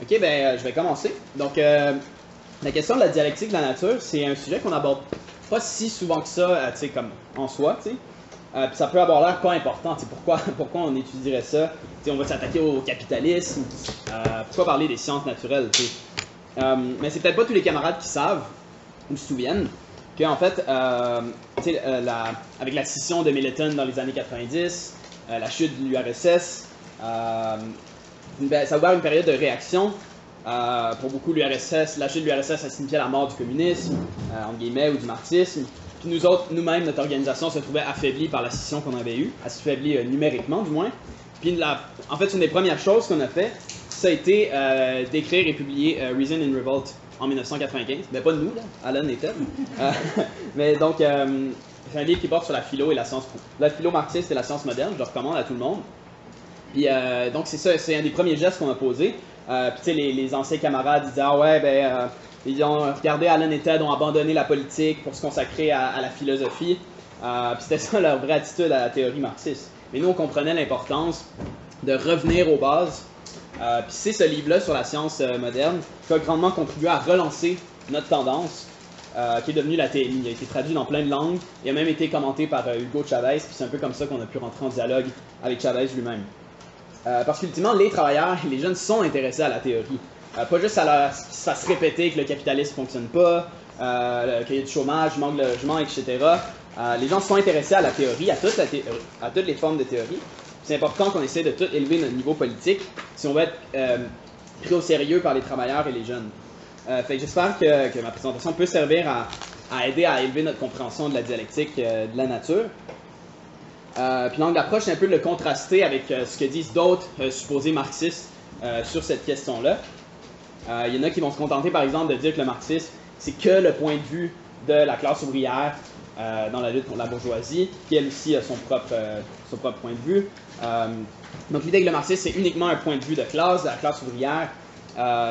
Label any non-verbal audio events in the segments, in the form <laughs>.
Ok, ben euh, je vais commencer. Donc, euh, la question de la dialectique de la nature, c'est un sujet qu'on aborde pas si souvent que ça, euh, tu sais, comme en soi, tu sais. Euh, ça peut avoir l'air pas important. Pourquoi, <laughs> pourquoi on étudierait ça? On va s'attaquer au capitalisme. euh, pourquoi parler des sciences naturelles? Euh, Mais c'est peut-être pas tous les camarades qui savent ou se souviennent qu'en fait, la- avec la scission de Milton dans les années 90, euh, la chute de l'URSS, ben, ça a ouvert une période de réaction. Euh, pour beaucoup, l'URSS, la chute de l'URSS a signifié la mort du communisme, euh, entre guillemets, ou du marxisme. Puis nous autres, nous-mêmes, notre organisation se trouvait affaiblie par la scission qu'on avait eue, affaiblie euh, numériquement du moins. Puis en fait, une des premières choses qu'on a fait, ça a été euh, d'écrire et publier euh, Reason in Revolt en 1995. Mais pas nous, là, Alan et Ted. <laughs> Mais donc, c'est un livre qui porte sur la philo et la science, la philo marxiste et la science moderne. Je le recommande à tout le monde. Puis euh, donc c'est ça, c'est un des premiers gestes qu'on a posé. Euh, puis tu sais, les, anciens camarades disaient ah ouais ben euh, ils ont regardé Alan et Ted ont abandonné la politique pour se consacrer à, à la philosophie. Euh, puis c'était <laughs> ça leur vraie attitude à la théorie marxiste. Mais nous on comprenait l'importance de revenir aux bases. Puis c'est ce livre-là sur la science moderne qui a grandement contribué à relancer notre tendance, qui est devenue la théorie. Il a été traduit dans plein de langues. Il a même été commenté par Hugo Chavez. Puis c'est un peu comme ça qu'on a pu rentrer en dialogue avec Chavez lui-même. Euh, parce qu'ultimement, les travailleurs et les jeunes sont intéressés à la théorie. Euh, pas juste à la, qui se répéter que le capitalisme fonctionne pas, euh, qu'il y a du chômage, manque de logement, etc. Euh, les gens sont intéressés à la théorie, à, à toutes les formes de théorie. C'est important qu'on essaie de tout élever notre niveau politique si on veut être pris au sérieux par les travailleurs et les jeunes. J'espère que, ma présentation peut servir à, à aider à élever notre compréhension de la dialectique de la nature. Euh, puis l'angle d'approche, c'est un peu de le contraster avec euh, ce que disent d'autres euh, supposés marxistes sur cette question-là. Il y en a qui vont se contenter, par exemple, de dire que le marxisme, c'est que le point de vue de la classe ouvrière dans la lutte contre la bourgeoisie, qui elle aussi a son propre, son propre point de vue. Donc l'idée que le marxisme, c'est uniquement un point de vue de classe, de la classe ouvrière,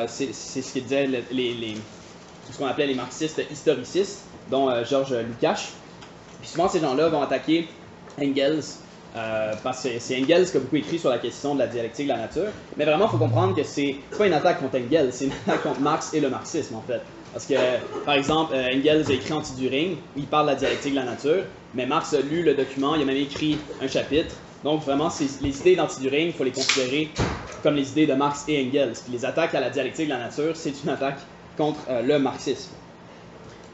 c'est ce les, ce qu'on appelait les marxistes historicistes, dont Georges Lukács. Puis souvent, ces gens-là vont attaquer Engels, euh, parce que c'est Engels qui a beaucoup écrit sur la question de la dialectique de la nature. Mais vraiment, il faut comprendre que c'est pas une attaque contre Engels, c'est une attaque contre Marx et le marxisme, en fait. Parce que, par exemple, euh, Engels a écrit Anti-Düring, où il parle de la dialectique de la nature, mais Marx a lu le document, il a même écrit un chapitre. Donc, vraiment, les idées d'Anti-Düring, il faut les considérer comme les idées de Marx et Engels. Puis les attaques à la dialectique de la nature, c'est une attaque contre euh, le marxisme.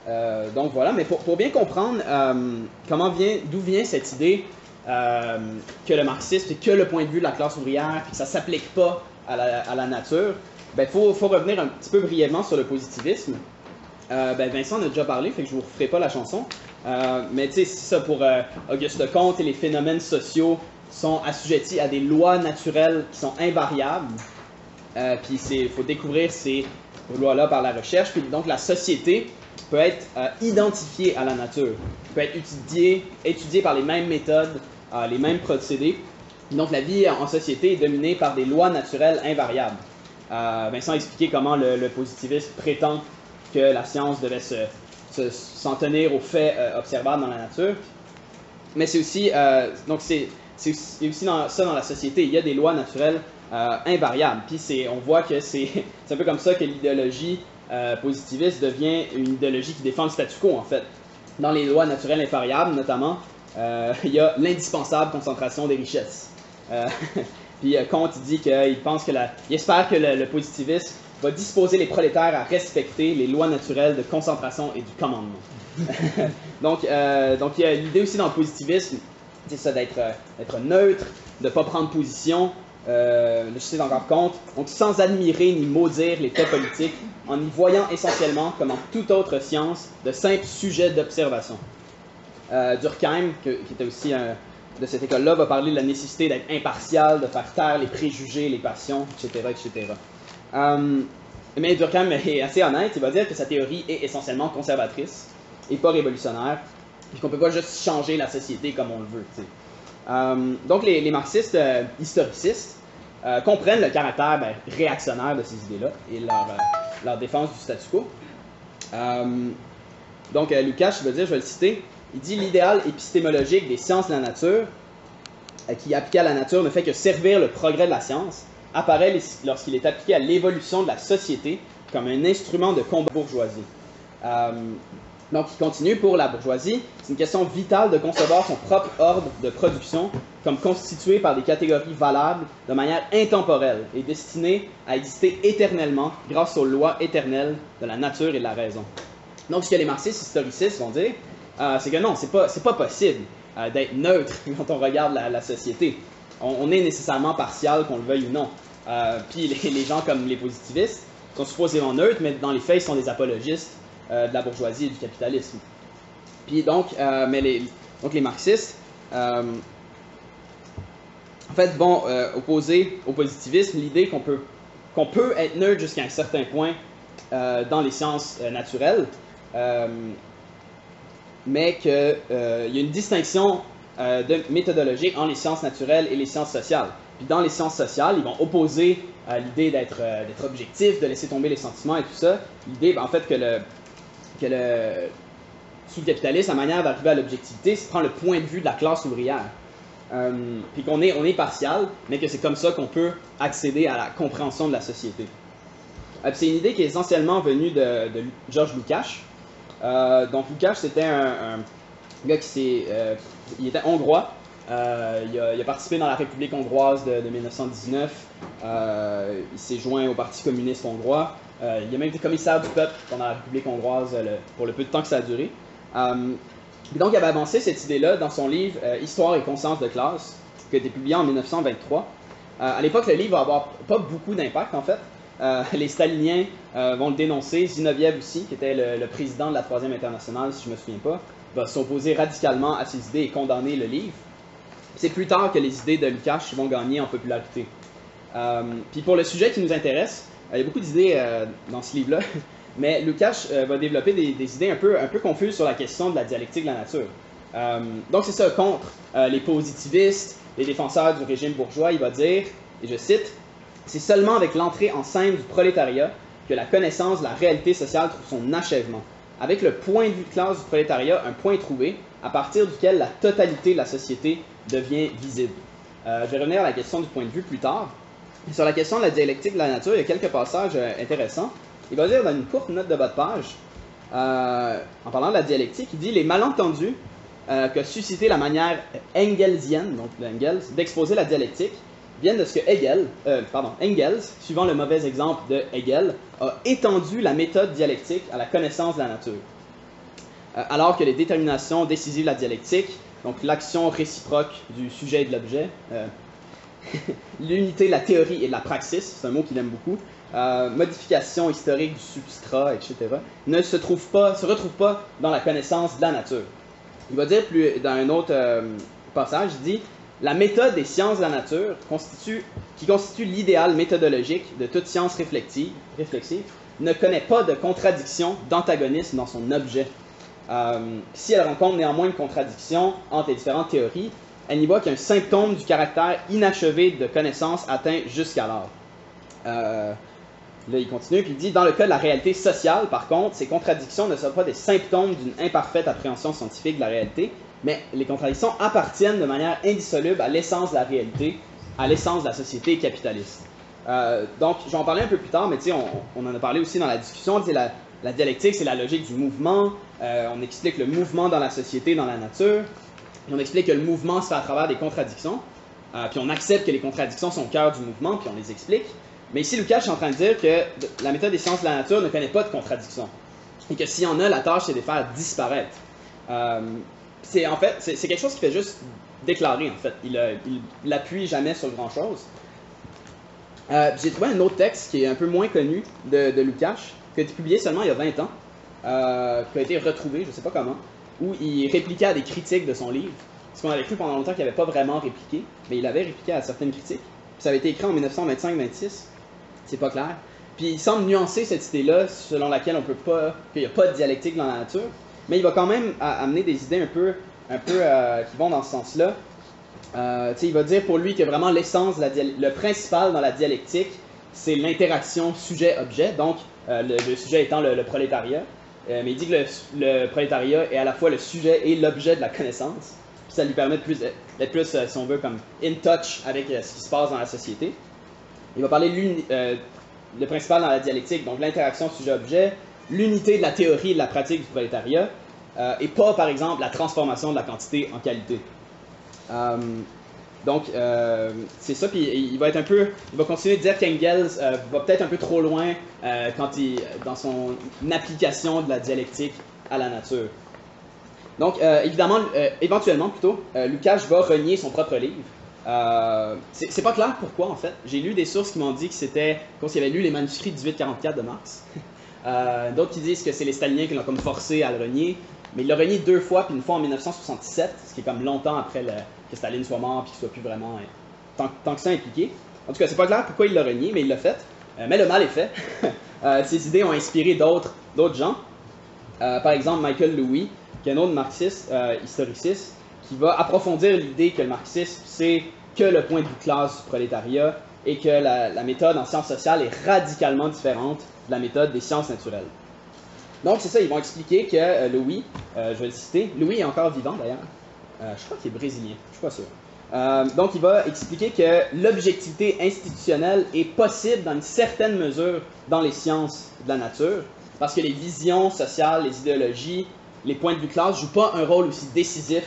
Euh, donc voilà, mais pour, bien comprendre euh, vient, d'où vient cette idée euh, que le marxisme c'est que le point de vue de la classe ouvrière, puis ça s'applique pas à la, nature, ben faut, revenir un petit peu brièvement sur le positivisme. Ben Vincent en a déjà parlé, fait que je vous referai pas la chanson. Mais tu sais, c'est ça pour Auguste Comte et les phénomènes sociaux sont assujettis à des lois naturelles qui sont invariables. Puis il faut découvrir ces lois-là par la recherche. Puis donc la société peut être euh, identifiée à la nature, peut être étudiée, étudiée par les mêmes méthodes, euh, les mêmes procédés. Donc la vie en société est dominée par des lois naturelles invariables. Euh, Vincent a expliqué comment le, le positivisme prétend que la science devait se, se- s'en tenir aux faits euh, observables dans la nature. Mais c'est aussi, donc c'est, aussi, ça dans la société, il y a des lois naturelles invariables. Puis on voit que <laughs> c'est un peu comme ça que l'idéologie euh, positiviste devient une idéologie qui défend le statu quo en fait. Dans les lois naturelles invariables notamment, euh, <laughs> il y a l'indispensable concentration des richesses. Euh, <laughs> puis Comte dit qu'il pense que la, il espère que le, positivisme va disposer les prolétaires à respecter les lois naturelles de concentration et du commandement. <laughs> donc, donc il y a l'idée aussi dans le positivisme, c'est ça d'être neutre, de ne pas prendre position. Euh, je sais encore compte. Donc, sans admirer ni maudire les faits politiques, en y voyant essentiellement, comme en toute autre science, de simples sujets d'observation. Euh, Durkheim, qui était aussi de cette école-là, va parler de la nécessité d'être impartial, de faire taire les préjugés, les passions, etc. etc. Euh, mais Durkheim est assez honnête, il va dire que sa théorie est essentiellement conservatrice et pas révolutionnaire, et qu'on peut pas juste changer la société comme on le veut. Euh, donc les, les marxistes euh, historicistes euh, comprennent le caractère ben, réactionnaire de ces idées-là et leur, euh, défense du statu quo. Euh, donc euh, Lucas, je veux dire, je vais le citer, il dit l'idéal épistémologique des sciences de la nature, qui appliqué à la nature ne fait que servir le progrès de la science, apparaît lorsqu'il est appliqué à l'évolution de la société comme un instrument de combat bourgeoisie. Donc, il continue pour la bourgeoisie. C'est une question vitale de concevoir son propre ordre de production comme constitué par des catégories valables de manière intemporelle et destinées à exister éternellement grâce aux lois éternelles de la nature et de la raison. Donc, ce que les marxistes historicistes vont dire, euh, c'est que non, c'est pas, pas possible euh, d'être neutre <laughs> quand on regarde la, société. On, est nécessairement partial, qu'on le veuille ou non. Euh, puis les, les, gens comme les positivistes sont supposément neutres, mais dans les faits, ils sont des apologistes de la bourgeoisie et du capitalisme. Puis donc, euh, mais les, donc les marxistes, euh, en fait, vont opposer au positivisme l'idée qu'on peut, qu'on peut être neutre jusqu'à un certain point dans les sciences naturelles, mais qu'il y a une distinction de méthodologique entre les sciences naturelles et les sciences sociales. Puis dans les sciences sociales, ils vont opposer l'idée d'être, d'être objectif, de laisser tomber les sentiments et tout ça. L'idée, ben, en fait, que le, que le, sous le capitalisme, la manière d'arriver à l'objectivité, c'est prendre le point de vue de la classe ouvrière. Euh, puis qu'on est, on est partial, mais que c'est comme ça qu'on peut accéder à la compréhension de la société. Euh, c'est une idée qui est essentiellement venue de, Georges Lukács. Euh, donc Lukács, c'était un, gars qui s'est... il était hongrois. Il a, il, a, participé dans la République hongroise de, de 1919. il s'est joint au Parti communiste hongrois. Euh, il a même été commissaire du peuple pendant la République hongroise euh, pour le peu de temps que ça a duré. Euh, donc, il avait avancé cette idée-là dans son livre Histoire et conscience de classe, qui a été publié en 1923. à l'époque, le livre va avoir pas beaucoup d'impact, en fait. les staliniens vont le dénoncer. Zinoviev aussi, qui était le, président de la Troisième Internationale, si je me souviens pas, va s'opposer radicalement à ces idées et condamner le livre. C'est plus tard que les idées de Lukács vont gagner en popularité. puis pour le sujet qui nous intéresse, euh, il y a beaucoup d'idées euh, dans ce livre-là, <laughs> mais Lukács euh, va développer des, idées un peu, un peu confuses sur la question de la dialectique de la nature. donc c'est ça, contre les positivistes, les défenseurs du régime bourgeois, il va dire, et je cite, c'est seulement avec l'entrée en scène du prolétariat que la connaissance de la réalité sociale trouve son achèvement. Avec le point de vue de classe du prolétariat, un point trouvé, à partir duquel la totalité de la société devient visible. je vais revenir à la question du point de vue plus tard, sur la question de la dialectique de la nature, il y a quelques passages euh, intéressants. Il va dire dans une courte note de bas de page, euh, en parlant de la dialectique, il dit les malentendus euh, que suscité la manière engelsienne, donc d'exposer la dialectique viennent de ce que Hegel, pardon, Engels, suivant le mauvais exemple de Hegel, a étendu la méthode dialectique à la connaissance de la nature. alors que les déterminations décisives de la dialectique, donc l'action réciproque du sujet et de l'objet, <laughs> l'unité de la théorie et la praxis, c'est un mot qu'il aime beaucoup, euh, modification historique du substrat, etc., ne se, trouve pas, se retrouve pas dans la connaissance de la nature. Il va dire plus dans un autre euh, passage, il dit la méthode des sciences de la nature constitue, qui constitue l'idéal méthodologique de toute science réflexive, ne connaît pas de contradiction, d'antagonisme dans son objet. Euh, si elle rencontre néanmoins une contradiction entre les différentes théories, elle n'y voit qu'un symptôme du caractère inachevé de connaissance atteint jusqu'alors. Euh, là, il continue, puis il dit Dans le cas de la réalité sociale, par contre, ces contradictions ne sont pas des symptômes d'une imparfaite appréhension scientifique de la réalité, mais les contradictions appartiennent de manière indissoluble à l'essence de la réalité, à l'essence de la société capitaliste. Euh, donc, j'en parlais un peu plus tard, mais on, on en a parlé aussi dans la discussion. La, la dialectique, c'est la logique du mouvement. Euh, on explique le mouvement dans la société, dans la nature on explique que le mouvement se fait à travers des contradictions, euh, puis on accepte que les contradictions sont au cœur du mouvement, puis on les explique. Mais ici, Lucas est en train de dire que la méthode des sciences de la nature ne connaît pas de contradictions. Et que s'il y en a, la tâche, c'est de les faire disparaître. Euh, c'est en fait, c'est quelque chose qui fait juste déclarer, en fait. Il n'appuie jamais sur grand-chose. J'ai trouvé un autre texte qui est un peu moins connu de, de qui a été publié seulement il y a 20 ans, qui a été retrouvé, je ne sais pas comment, où il répliquait à des critiques de son livre. Ce qu'on avait cru pendant longtemps qu'il n'avait pas vraiment répliqué, mais il avait répliqué à certaines critiques. Puis ça avait été écrit en 1925-26, c'est pas clair. Puis il semble nuancer cette idée-là, selon laquelle on peut pas, qu'il n'y a pas de dialectique dans la nature, mais il va quand même amener des idées un peu, un peu euh, qui vont dans ce sens-là. Euh, il va dire pour lui que vraiment l'essence, le principal dans la dialectique, c'est l'interaction sujet-objet, donc euh, le, sujet étant le prolétariat. Euh, mais il dit que le, prolétariat est à la fois le sujet et l'objet de la connaissance. Puis ça lui permet d'être plus, plus, euh, si on veut, comme in touch avec ce qui se passe dans la société. il va parler de le principal dans la dialectique, donc l'interaction sujet-objet, l'unité de la théorie et de la pratique du prolétariat, et pas, par exemple, la transformation de la quantité en qualité. Donc, euh, c'est ça, puis il va être un peu, il va continuer de dire qu'Engels euh, va peut-être un peu trop loin euh, quand il, dans son application de la dialectique à la nature. Donc, évidemment, éventuellement plutôt, Lukács va renier son propre livre. c'est pas clair pourquoi, en fait. J'ai lu des sources qui m'ont dit que c'était comme s'il avait lu les manuscrits 1844 de Marx. <laughs> D'autres qui disent que c'est les staliniens qui l'ont comme forcé à le renier. Mais il l'a renié deux fois, puis une fois en 1967, ce qui est comme longtemps après le, que Staline soit mort puis qu'il soit plus vraiment hein, tant, que ça impliqué. En tout cas, c'est pas clair pourquoi il l'a renié, mais il l'a fait. Euh, mais le mal est fait. <laughs> euh, ses idées ont inspiré d'autres, gens. Euh, par exemple, Michael Louis, qui est un autre marxiste, euh, historiciste, qui va approfondir l'idée que le marxisme, c'est que le point de vue classe du prolétariat et que la, la, méthode en sciences sociales est radicalement différente de la méthode des sciences naturelles. Donc, c'est ça, ils vont expliquer que Louis, je vais le citer, Louis est encore vivant d'ailleurs, euh, je crois qu'il est brésilien, je suis pas sûr. Euh, donc, il va expliquer que l'objectivité institutionnelle est possible dans une certaine mesure dans les sciences de la nature, parce que les visions sociales, les idéologies, les points de vue classe jouent pas un rôle aussi décisif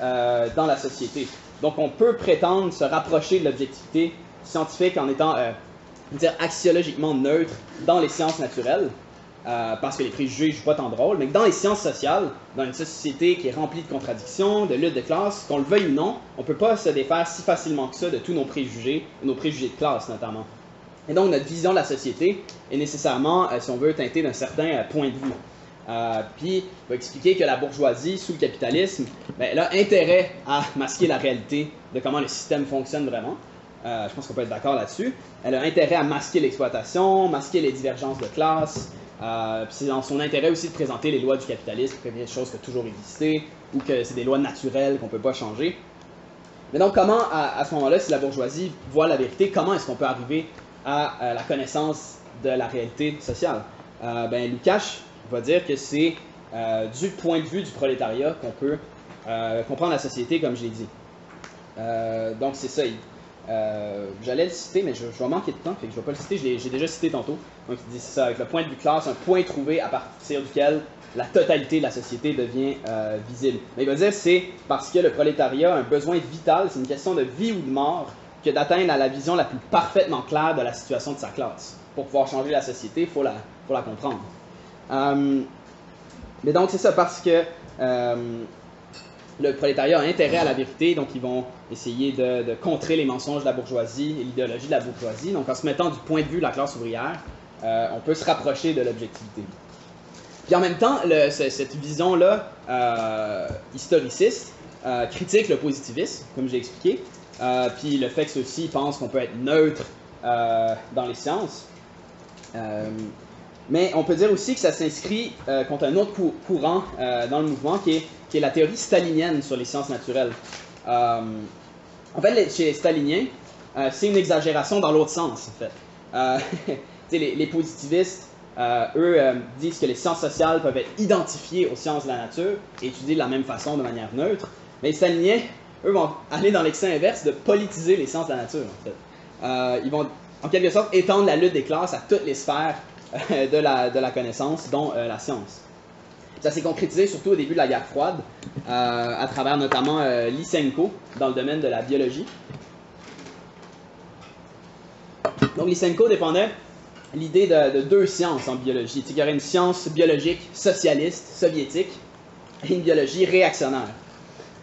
euh, dans la société. Donc, on peut prétendre se rapprocher de l'objectivité scientifique en étant, dire, axiologiquement neutre dans les sciences naturelles, euh, parce que les préjugés jouent pas tant de rôle, mais que dans les sciences sociales, dans une société qui est remplie de contradictions, de luttes de classe, qu'on le veuille ou non, on peut pas se défaire si facilement que ça de tous nos préjugés, nos préjugés de classe notamment. Et donc notre vision de la société est nécessairement, euh, si on veut, teintée d'un certain euh, point de vue. puis, il va expliquer que la bourgeoisie, sous le capitalisme, ben, elle a intérêt à masquer la réalité de comment le système fonctionne vraiment. je pense qu'on peut être d'accord là-dessus. Elle a intérêt à masquer l'exploitation, masquer les divergences de classe, euh, c'est dans son intérêt aussi de présenter les lois du capitalisme comme des choses qui ont toujours existé ou que c'est des lois naturelles qu'on ne peut pas changer. Mais donc, comment, à, ce moment-là, si la bourgeoisie voit la vérité, comment est-ce qu'on peut arriver à, la connaissance de la réalité sociale? Euh, ben, Lukács va dire que c'est euh, du point de vue du prolétariat qu'on peut euh, comprendre la société, comme je l'ai dit. donc, c'est ça. Euh, j'allais le citer, mais je, vais manquer de temps, fait que je vais pas le citer, j'ai déjà cité tantôt. Donc il dit ça, avec le point de vue classe, un point trouvé à partir duquel la totalité de la société devient euh, visible. Mais il va dire c'est parce que le prolétariat a un besoin vital, c'est une question de vie ou de mort, que d'atteindre à la vision la plus parfaitement claire de la situation de sa classe. Pour pouvoir changer la société, il faut la, faut la comprendre. Euh, mais donc c'est ça, parce que le prolétariat a intérêt à la vérité, donc ils vont essayer de, contrer les mensonges de la bourgeoisie et l'idéologie de la bourgeoisie. Donc en se mettant du point de vue de la classe ouvrière, euh, on peut se rapprocher de l'objectivité. Puis en même temps, cette vision-là, euh, historiciste, euh, critique le positivisme, comme j'ai expliqué, puis le fait que ceux-ci pensent qu'on peut être neutre dans les sciences. Mais on peut dire aussi que ça s'inscrit contre un autre courant dans le mouvement qui est la théorie stalinienne sur les sciences naturelles. Euh, en fait, chez les staliniens, euh, c'est une exagération dans l'autre sens, en fait. Euh, <laughs> les, positivistes, eux, disent que les sciences sociales peuvent être identifiées aux sciences de la nature et étudiées de la même façon, de manière neutre. Mais les staliniens, eux, vont aller dans l'excès inverse de politiser les sciences de la nature, ils vont, en quelque sorte, étendre la lutte des classes à toutes les sphères <laughs> de la, connaissance, dont la science. Ça s'est concrétisé surtout au début de la guerre froide, euh, à travers notamment euh, Lysenko dans le domaine de la biologie. Donc Lysenko défendait l'idée de, deux sciences en biologie. Il y aurait une science biologique socialiste, soviétique, et une biologie réactionnaire.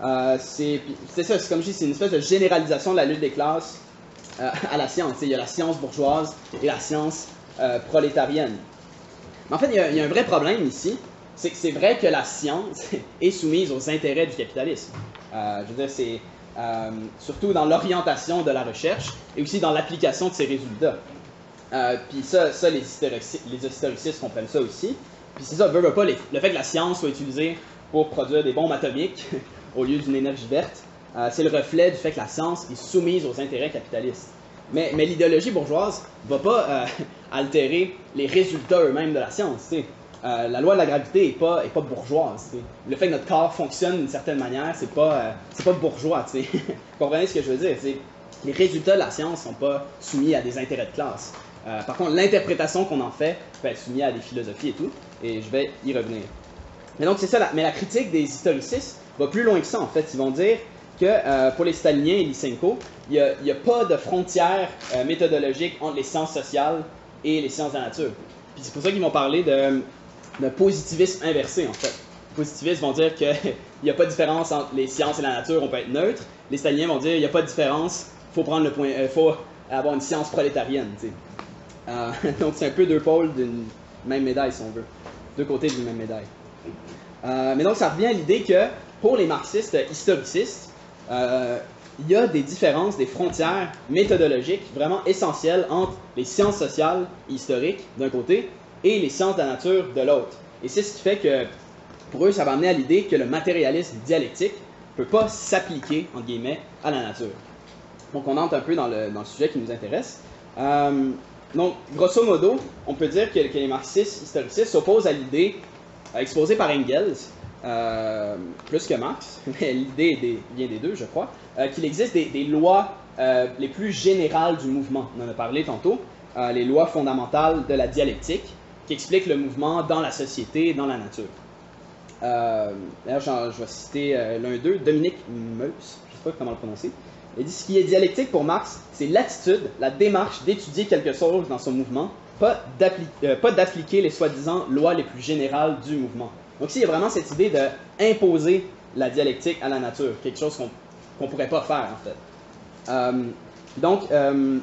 Euh, c'est ça, comme je dis, c'est une espèce de généralisation de la lutte des classes à la science. Il y a la science bourgeoise et la science prolétarienne. Mais en fait, il y, a, un vrai problème ici, c'est que c'est vrai que la science <laughs> est soumise aux intérêts du capitalisme. Euh, je veux dire, c'est euh, surtout dans l'orientation de la recherche et aussi dans l'application de ses résultats. Euh, puis ça, les, historicistes, comprennent ça aussi. Puis c'est ça, veut, veut pas, le fait que la science soit utilisée pour produire des bombes atomiques <laughs> au lieu d'une énergie verte, c'est le reflet du fait que la science est soumise aux intérêts capitalistes. Mais l'idéologie bourgeoise ne va pas altérer les résultats eux-mêmes de la science. Euh, la loi de la gravité n'est pas, est pas bourgeoise. Le fait que notre corps fonctionne d'une certaine manière, c'est pas, euh, pas bourgeois. Vous <laughs> comprenez ce que je veux dire? les résultats de la science ne sont pas soumis à des intérêts de classe. Euh, par contre, l'interprétation qu'on en fait peut être soumise à des philosophies et tout, et je vais y revenir. Mais donc c'est ça, la, mais la critique des historicistes va plus loin que ça en fait. Ils vont dire que euh, pour les staliniens et Lysenko, il n'y a, pas de frontière méthodologique entre les sciences sociales et les sciences de la nature. C'est pour ça qu'ils vont parler de, positivisme inversé en fait. Les positivistes vont dire qu'il <laughs> n'y a pas de différence entre les sciences et la nature, on peut être neutre. Les staliniens vont dire qu'il n'y a pas de différence, faut prendre le point, faut avoir une science prolétarienne. Euh, <laughs> donc c'est un peu deux pôles d'une même médaille, si on veut. Deux côtés d'une même médaille. Euh, mais donc ça revient à l'idée que pour les marxistes historicistes, euh, il y a des différences, des frontières méthodologiques vraiment essentielles entre les sciences sociales historiques d'un côté et les sciences de la nature de l'autre. Et c'est ce qui fait que pour eux, ça va amener à l'idée que le matérialisme dialectique ne peut pas s'appliquer, entre guillemets, à la nature. Donc on entre un peu dans le, sujet qui nous intéresse. Euh, donc, grosso modo, on peut dire que, les marxistes historicistes s'opposent à l'idée euh, exposée par Engels, euh, plus que Marx, <laughs> mais l'idée vient des deux, je crois, euh, qu'il existe des, lois les plus générales du mouvement. On en a parlé tantôt, les lois fondamentales de la dialectique, qui expliquent le mouvement dans la société et dans la nature. D'ailleurs, je vais citer l'un d'eux, Dominique Meus, je ne sais pas comment le prononcer. Il dit ce qui est dialectique pour Marx, c'est l'attitude, la démarche d'étudier quelque chose dans son mouvement, pas euh, d'appliquer les soi-disant lois les plus générales du mouvement. Donc ici, il y a vraiment cette idée d'imposer la dialectique à la nature, quelque chose qu'on ne pourrait pas faire en fait. Euh, donc, euh,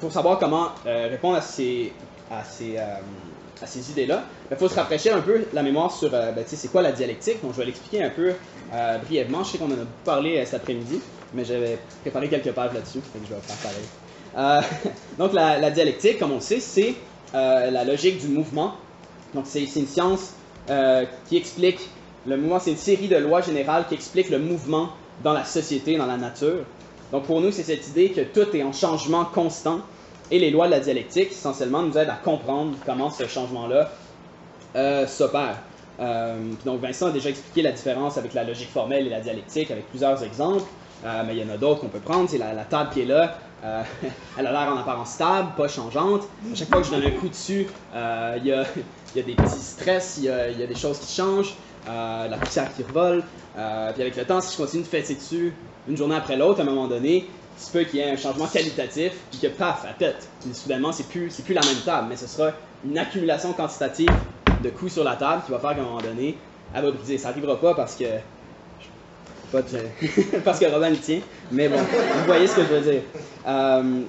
pour savoir comment répondre à ces, à ces, à ces idées-là, il faut se rafraîchir un peu la mémoire sur ben, c'est quoi la dialectique. Donc, je vais l'expliquer un peu brièvement. Je sais qu'on en a parlé cet après-midi mais j'avais préparé quelques pages là-dessus, donc je vais faire pareil. Euh, <laughs> donc la, dialectique, comme on sait, c'est euh, la logique du mouvement. Donc c'est une science euh, qui explique le mouvement, c'est une série de lois générales qui expliquent le mouvement dans la société, dans la nature. Donc pour nous, c'est cette idée que tout est en changement constant et les lois de la dialectique, essentiellement, nous aident à comprendre comment ce changement-là s'opère. donc Vincent a déjà expliqué la différence avec la logique formelle et la dialectique avec plusieurs exemples. Euh, mais il y en a d'autres qu'on peut prendre. C'est la, table qui est là. Euh, <laughs> elle a l'air en apparence stable, pas changeante. À chaque fois que je donne un coup dessus, euh, il y, a, <laughs> des petits stress, il y a, des choses qui changent, la poussière qui revole. puis avec le temps, si je continue de fesser dessus une journée après l'autre, à un moment donné, il se peut qu'il y ait un changement qualitatif, puis que paf, à tête. Puis soudainement, c'est plus, c'est plus la même table, mais ce sera une accumulation quantitative de coups sur la table qui va faire qu'à un moment donné, elle va briser. Ça n'arrivera pas parce que <laughs> parce que Robin le tient. Mais bon, vous voyez ce que je veux dire. Euh,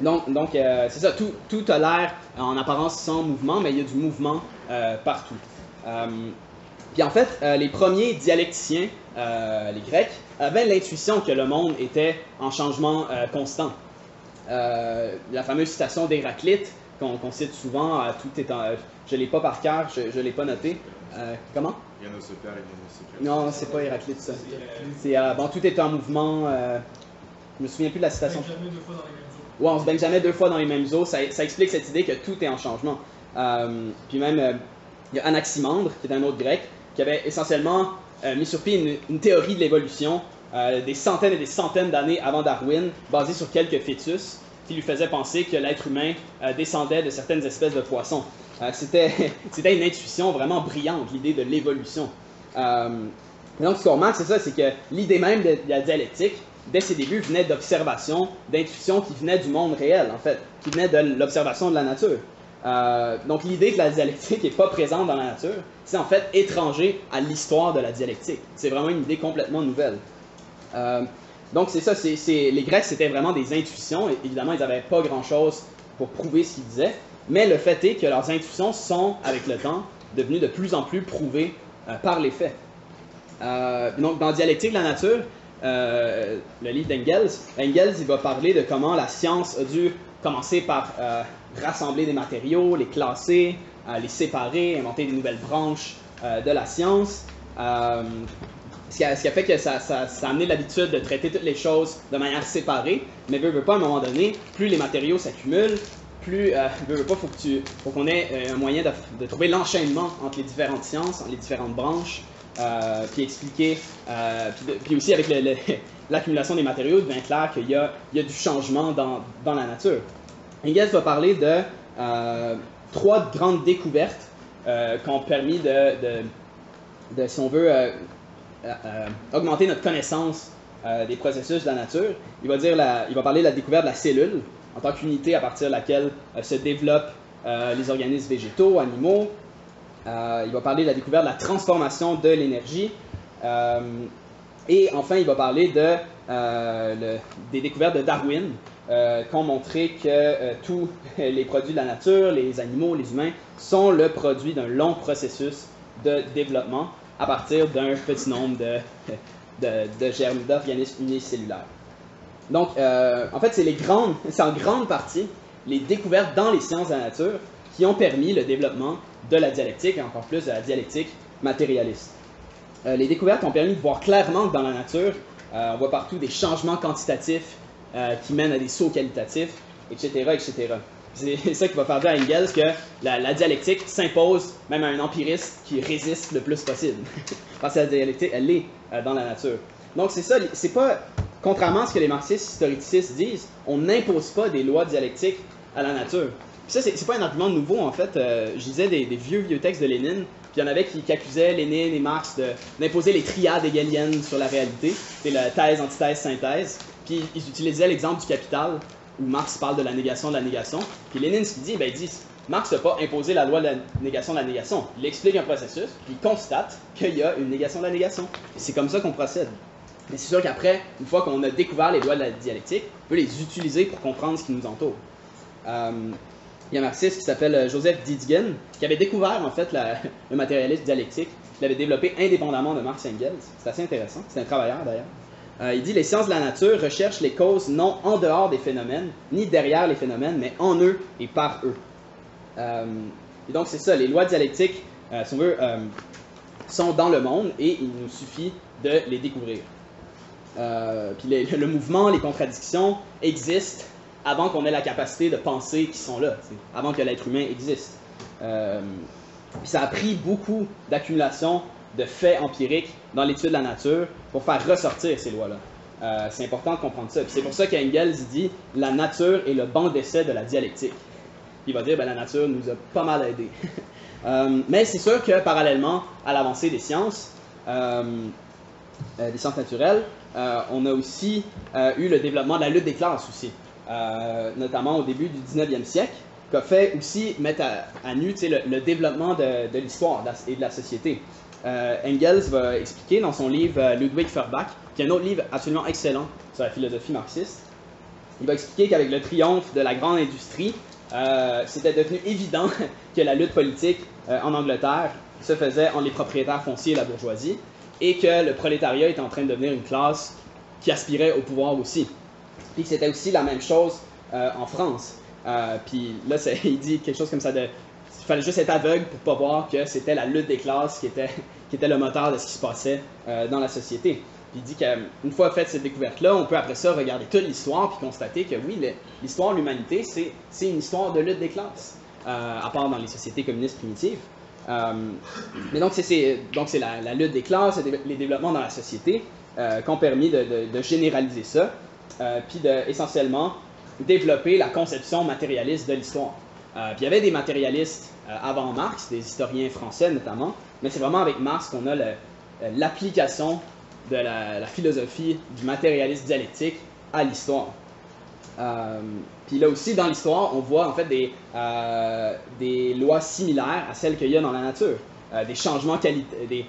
donc, euh, c'est ça, tout, tout a l'air en apparence sans mouvement, mais il y a du mouvement euh, partout. puis en fait, les premiers dialecticiens, les Grecs, avaient l'intuition que le monde était en changement constant. la fameuse citation d'Héraclite, qu'on cite souvent, je ne l'ai pas par cœur, je ne l'ai pas noté. comment? Non, c'est pas Héraclite, ça. C'est, euh, bon, tout est en mouvement. Euh, je me souviens plus de la citation. jamais deux fois dans les mêmes eaux. Ouais, on se baigne jamais deux fois dans les mêmes eaux. Ça, ça explique cette idée que tout est en changement. Euh, puis même, il y a Anaximandre, qui est un autre grec, qui avait essentiellement mis sur pied une, théorie de l'évolution des centaines et des centaines d'années avant Darwin, basée sur quelques fœtus, qui lui faisaient penser que l'être humain descendait de certaines espèces de poissons. C'était, <laughs> c'était une intuition vraiment brillante, l'idée de l'évolution. Euh, donc, ce qu'on remarque, c'est ça, c'est que l'idée même de, la dialectique, dès ses débuts, venait d'observation, d'intuition qui venait du monde réel, en fait, qui venait de l'observation de la nature. Euh, donc, l'idée que la dialectique n'est pas présente dans la nature, c'est en fait étranger à l'histoire de la dialectique. C'est vraiment une idée complètement nouvelle. Euh, donc, c'est ça, c'est, les Grecs, c'était vraiment des intuitions. Et, évidemment, ils n'avaient pas grand-chose pour prouver ce qu'ils disaient. Mais le fait est que leurs intuitions sont, avec le temps, devenues de plus en plus prouvées euh, par les faits. Euh, donc, dans Dialectique de la nature, euh, le livre d'Engels, Engels il va parler de comment la science a dû commencer par rassembler des matériaux, les classer, les séparer, inventer des nouvelles branches de la science. Ce qui, a, fait que ça a amené l'habitude de traiter toutes les choses de manière séparée, mais veut, veut pas, à un moment donné, plus les matériaux s'accumulent, plus, euh, pas, faut qu'on ait euh, un moyen de, trouver l'enchaînement entre les différentes sciences, entre les différentes branches, euh, puis expliquer, euh, puis, aussi avec <laughs> l'accumulation des matériaux, devient clair qu'il y, a, du changement dans, la nature. Engels va parler de trois grandes découvertes qui ont permis de, si on veut, augmenter notre connaissance des processus de la nature. Il va, dire il va parler de la découverte de la cellule en tant qu'unité à partir de laquelle se développent les organismes végétaux, animaux, euh, il va parler de la découverte de la transformation de l'énergie. Euh, et enfin, il va parler de, euh, des découvertes de Darwin, qui ont montré que tous <laughs> les produits de la nature, les animaux, les humains, sont le produit d'un long processus de développement à partir d'un petit nombre de, <laughs> germes, d'organismes unicellulaires. Donc, en fait, <laughs> c'est en grande partie les découvertes dans les sciences de la nature qui ont permis le développement de la dialectique et encore plus de la dialectique matérialiste. Euh, les découvertes ont permis de voir clairement que dans la nature, euh, on voit partout des changements quantitatifs euh, qui mènent à des sauts qualitatifs, etc. etc. C'est <laughs> ça qui va faire dire à Engels que la, dialectique s'impose même à un empiriste qui résiste le plus possible. <laughs> Parce que la dialectique, elle est dans la nature. Donc c'est ça, c'est pas, contrairement à ce que les marxistes historicistes disent, on n'impose pas des lois dialectiques à la nature ça, c'est pas un argument nouveau, en fait. Euh, je lisais des, vieux, vieux textes de Lénine, puis il y en avait qui, accusaient Lénine et Marx d'imposer les triades hegeliennes sur la réalité. C'est la thèse, antithèse, synthèse. Puis ils utilisaient l'exemple du capital, où Marx parle de la négation de la négation. Puis Lénine, ce qu'il dit, ben, il dit Marx n'a pas imposé la loi de la négation de la négation. Il explique un processus, puis il constate qu'il y a une négation de la négation. C'est comme ça qu'on procède. Mais c'est sûr qu'après, une fois qu'on a découvert les lois de la dialectique, on peut les utiliser pour comprendre ce qui nous entoure. Euh, il y a un marxiste qui s'appelle euh, Joseph Didgen, qui avait découvert en fait <laughs> le matérialisme dialectique. Il l'avait développé indépendamment de Marx et Engels. C'est assez intéressant. C'est un travailleur d'ailleurs. Euh, il dit les sciences de la nature recherchent les causes non en dehors des phénomènes, ni derrière les phénomènes, mais en eux et par eux. Et donc c'est ça, les lois dialectiques, si on veut, sont dans le monde et il nous suffit de les découvrir. Puis le mouvement, les contradictions existent avant qu'on ait la capacité de penser qu'ils sont là, avant que l'être humain existe. Euh, ça a pris beaucoup d'accumulation de faits empiriques dans l'étude de la nature pour faire ressortir ces lois-là. Euh, c'est important de comprendre ça. C'est pour ça qu'Engels dit la nature est le banc d'essai de la dialectique. Il va dire ben, la nature nous a pas mal aidés. <laughs> euh, mais c'est sûr que parallèlement à l'avancée des sciences, euh, des sciences naturelles, on a aussi eu le développement de la lutte des classes aussi. Euh, notamment au début du 19e siècle, qui a fait aussi mettre à, nu le, développement de, l'histoire et de la société. Euh, Engels va expliquer dans son livre euh, Ludwig Feuerbach, qui est un autre livre absolument excellent sur la philosophie marxiste, il va expliquer qu'avec le triomphe de la grande industrie, c'était devenu évident <laughs> que la lutte politique en Angleterre se faisait entre les propriétaires fonciers et la bourgeoisie, et que le prolétariat était en train de devenir une classe qui aspirait au pouvoir aussi. Puis c'était aussi la même chose euh, en France. Euh, puis là, <laughs> il dit quelque chose comme ça. Il fallait juste être aveugle pour pas voir que c'était la lutte des classes qui était, <laughs> qui était le moteur de ce qui se passait euh, dans la société. Puis il dit qu'une fois faite cette découverte-là, on peut après ça regarder toute l'histoire puis constater que oui, l'histoire de l'humanité, c'est une histoire de lutte des classes, à part dans les sociétés communistes primitives. Mais donc c'est la, la, lutte des classes, les développements dans la société qui ont permis de, généraliser ça. Euh, puis de, essentiellement développer la conception matérialiste de l'histoire. Euh, puis il y avait des matérialistes euh, avant Marx, des historiens français notamment, mais c'est vraiment avec Marx qu'on a l'application de la, philosophie du matérialisme dialectique à l'histoire. Puis là aussi, dans l'histoire, on voit en fait des, des lois similaires à celles qu'il y a dans la nature. des changements, des, des,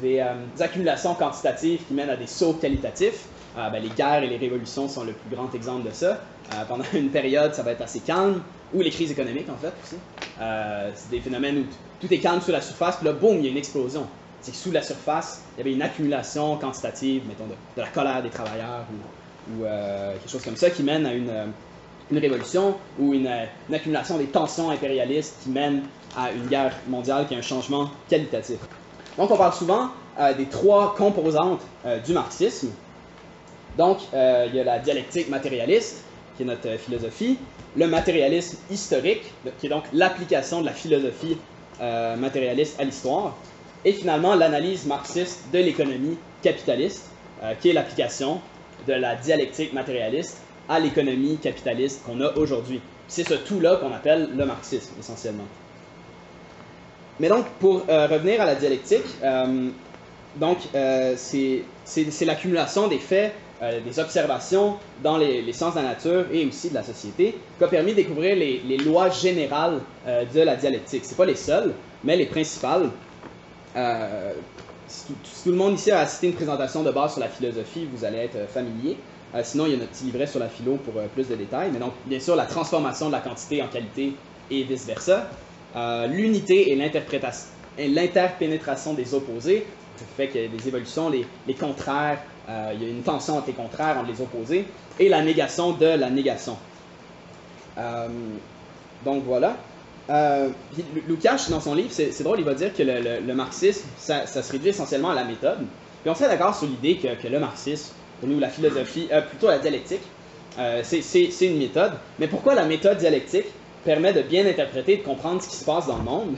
des accumulations quantitatives qui mènent à des sauts qualitatifs, euh, ben, les guerres et les révolutions sont le plus grand exemple de ça. Euh, pendant <laughs> une période, ça va être assez calme, ou les crises économiques en fait aussi. Euh, c'est des phénomènes où tout est calme sous la surface, puis là, boum, il y a une explosion. C'est que sous la surface, il y avait une accumulation quantitative, mettons, de, la colère des travailleurs ou, quelque chose comme ça qui mène à une, une révolution ou une, une, accumulation des tensions impérialistes qui mène à une guerre mondiale qui est un changement qualitatif. Donc on parle souvent des trois composantes du marxisme. Donc, euh, il y a la dialectique matérialiste, qui est notre euh, philosophie, le matérialisme historique, qui est donc l'application de la philosophie euh, matérialiste à l'histoire, et finalement l'analyse marxiste de l'économie capitaliste, qui est l'application de la dialectique matérialiste à l'économie capitaliste qu'on a aujourd'hui. C'est ce tout-là qu'on appelle le marxisme, essentiellement. Mais donc, pour euh, revenir à la dialectique, euh, donc, euh, c'est l'accumulation des faits, des observations dans les, sciences de la nature et aussi de la société qui a permis de découvrir les, lois générales de la dialectique. Ce pas les seules, mais les principales. Si tout, tout, le monde ici a assisté à une présentation de base sur la philosophie, vous allez être familier. Sinon, il y a notre petit livret sur la philo pour plus de détails. Mais donc, bien sûr, la transformation de la quantité en qualité et vice-versa. Euh, l'unité et l'interpénétration des opposés, qui fait qu'il y a des évolutions, les, contraires, euh, il y a une tension entre les contraires, entre les opposés, et la négation de la négation. Euh, donc voilà. Lukács, dans son livre, c'est drôle, il va dire que le, marxisme, ça, se réduit essentiellement à la méthode. Puis on s'est d'accord sur l'idée que, le marxisme, pour nous, la philosophie, plutôt la dialectique, c'est une méthode. Mais pourquoi la méthode dialectique permet de bien interpréter de comprendre ce qui se passe dans le monde,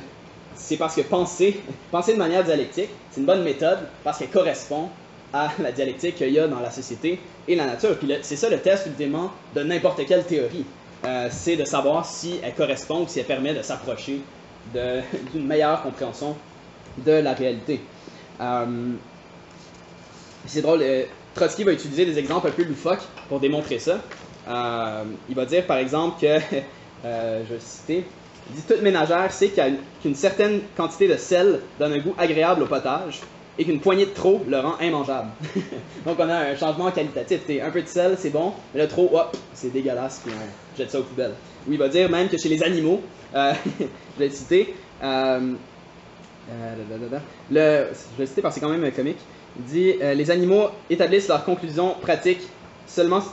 c'est parce que penser, penser de manière dialectique, c'est une bonne méthode parce qu'elle correspond à la dialectique qu'il y a dans la société et la nature. Puis c'est ça le test ultimement de n'importe quelle théorie. Euh, c'est de savoir si elle correspond ou si elle permet de s'approcher d'une meilleure compréhension de la réalité. Euh, c'est drôle, euh, Trotsky va utiliser des exemples un peu loufoques pour démontrer ça. il va dire par exemple que <laughs> euh, je vais citer. Il dit Toute ménagère sait qu'une certaine quantité de sel donne un goût agréable au potage et qu'une poignée de trop le rend immangeable. <laughs> Donc on a un changement qualitatif. un peu de sel, c'est bon, mais le trop, hop, c'est dégueulasse, puis on jette ça aux poubelles. Ou il va dire même que chez les animaux, euh, <laughs> je vais citer, euh, le, je vais citer parce que c'est quand même comique. Dit Les animaux établissent leurs conclusions pratiques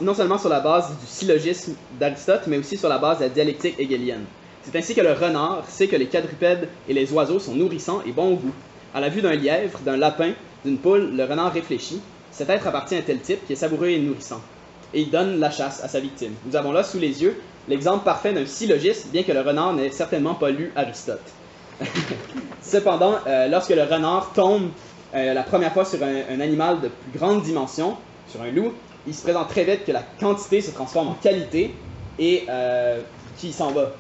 non seulement sur la base du syllogisme d'Aristote, mais aussi sur la base de la dialectique hegelienne. C'est ainsi que le renard sait que les quadrupèdes et les oiseaux sont nourrissants et bons au goût. À la vue d'un lièvre, d'un lapin, d'une poule, le renard réfléchit. Cet être appartient à tel type qui est savoureux et nourrissant. Et il donne la chasse à sa victime. Nous avons là sous les yeux l'exemple parfait d'un syllogisme, bien que le renard n'ait certainement pas lu Aristote. <laughs> Cependant, euh, lorsque le renard tombe euh, la première fois sur un, animal de plus grande dimension, sur un loup, il se présente très vite que la quantité se transforme en qualité et euh, qui s'en va.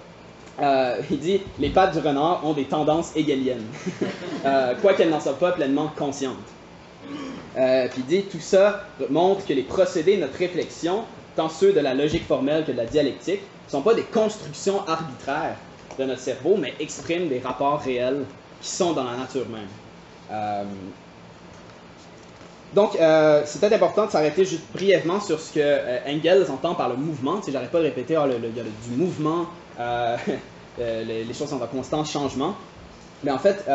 Euh, il dit les pattes du renard ont des tendances hegeliennes, <laughs> euh, quoiqu'elles n'en soient pas pleinement conscientes. Puis il dit tout ça montre que les procédés de notre réflexion, tant ceux de la logique formelle que de la dialectique, ne sont pas des constructions arbitraires de notre cerveau, mais expriment des rapports réels qui sont dans la nature même. Donc, euh, peut-être important de s'arrêter juste brièvement sur ce que euh, Engels entend par le mouvement. Tu j'arrête pas de répéter, y a du mouvement, euh, <laughs> les, choses sont en constant changement. Mais en fait,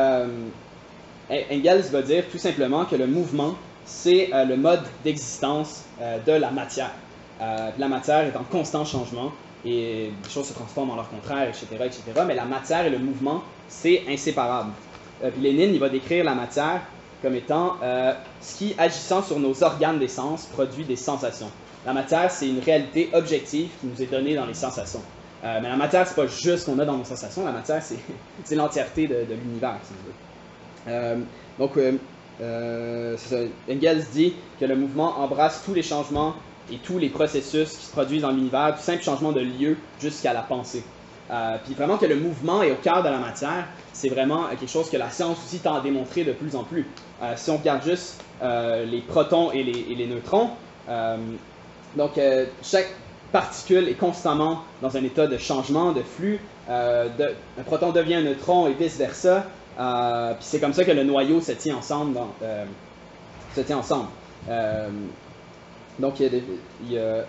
Engels va dire tout simplement que le mouvement, c'est le mode d'existence de la matière. la matière est en constant changement et les choses se transforment en leur contraire, etc., etc. Mais la matière et le mouvement, c'est inséparable. puis Lénine, il va décrire la matière comme étant euh, ce qui, agissant sur nos organes des sens, produit des sensations. La matière, c'est une réalité objective qui nous est donnée dans les sensations. Euh, mais la matière, c'est pas juste ce qu'on a dans nos sensations, la matière, c'est <laughs> l'entièreté de, l'univers, si on veut. Euh, donc, Engels dit que le mouvement embrasse tous les changements et tous les processus qui se produisent dans l'univers, du simple changement de lieu jusqu'à la pensée. Euh, puis vraiment que le mouvement est au cœur de la matière, c'est vraiment quelque chose que la science aussi tend à démontrer de plus en plus. Euh, si on regarde juste euh, les protons et les, neutrons, donc chaque particule est constamment dans un état de changement, de flux. Un proton devient un neutron et vice-versa. puis c'est comme ça que le noyau se tient ensemble. donc il y a,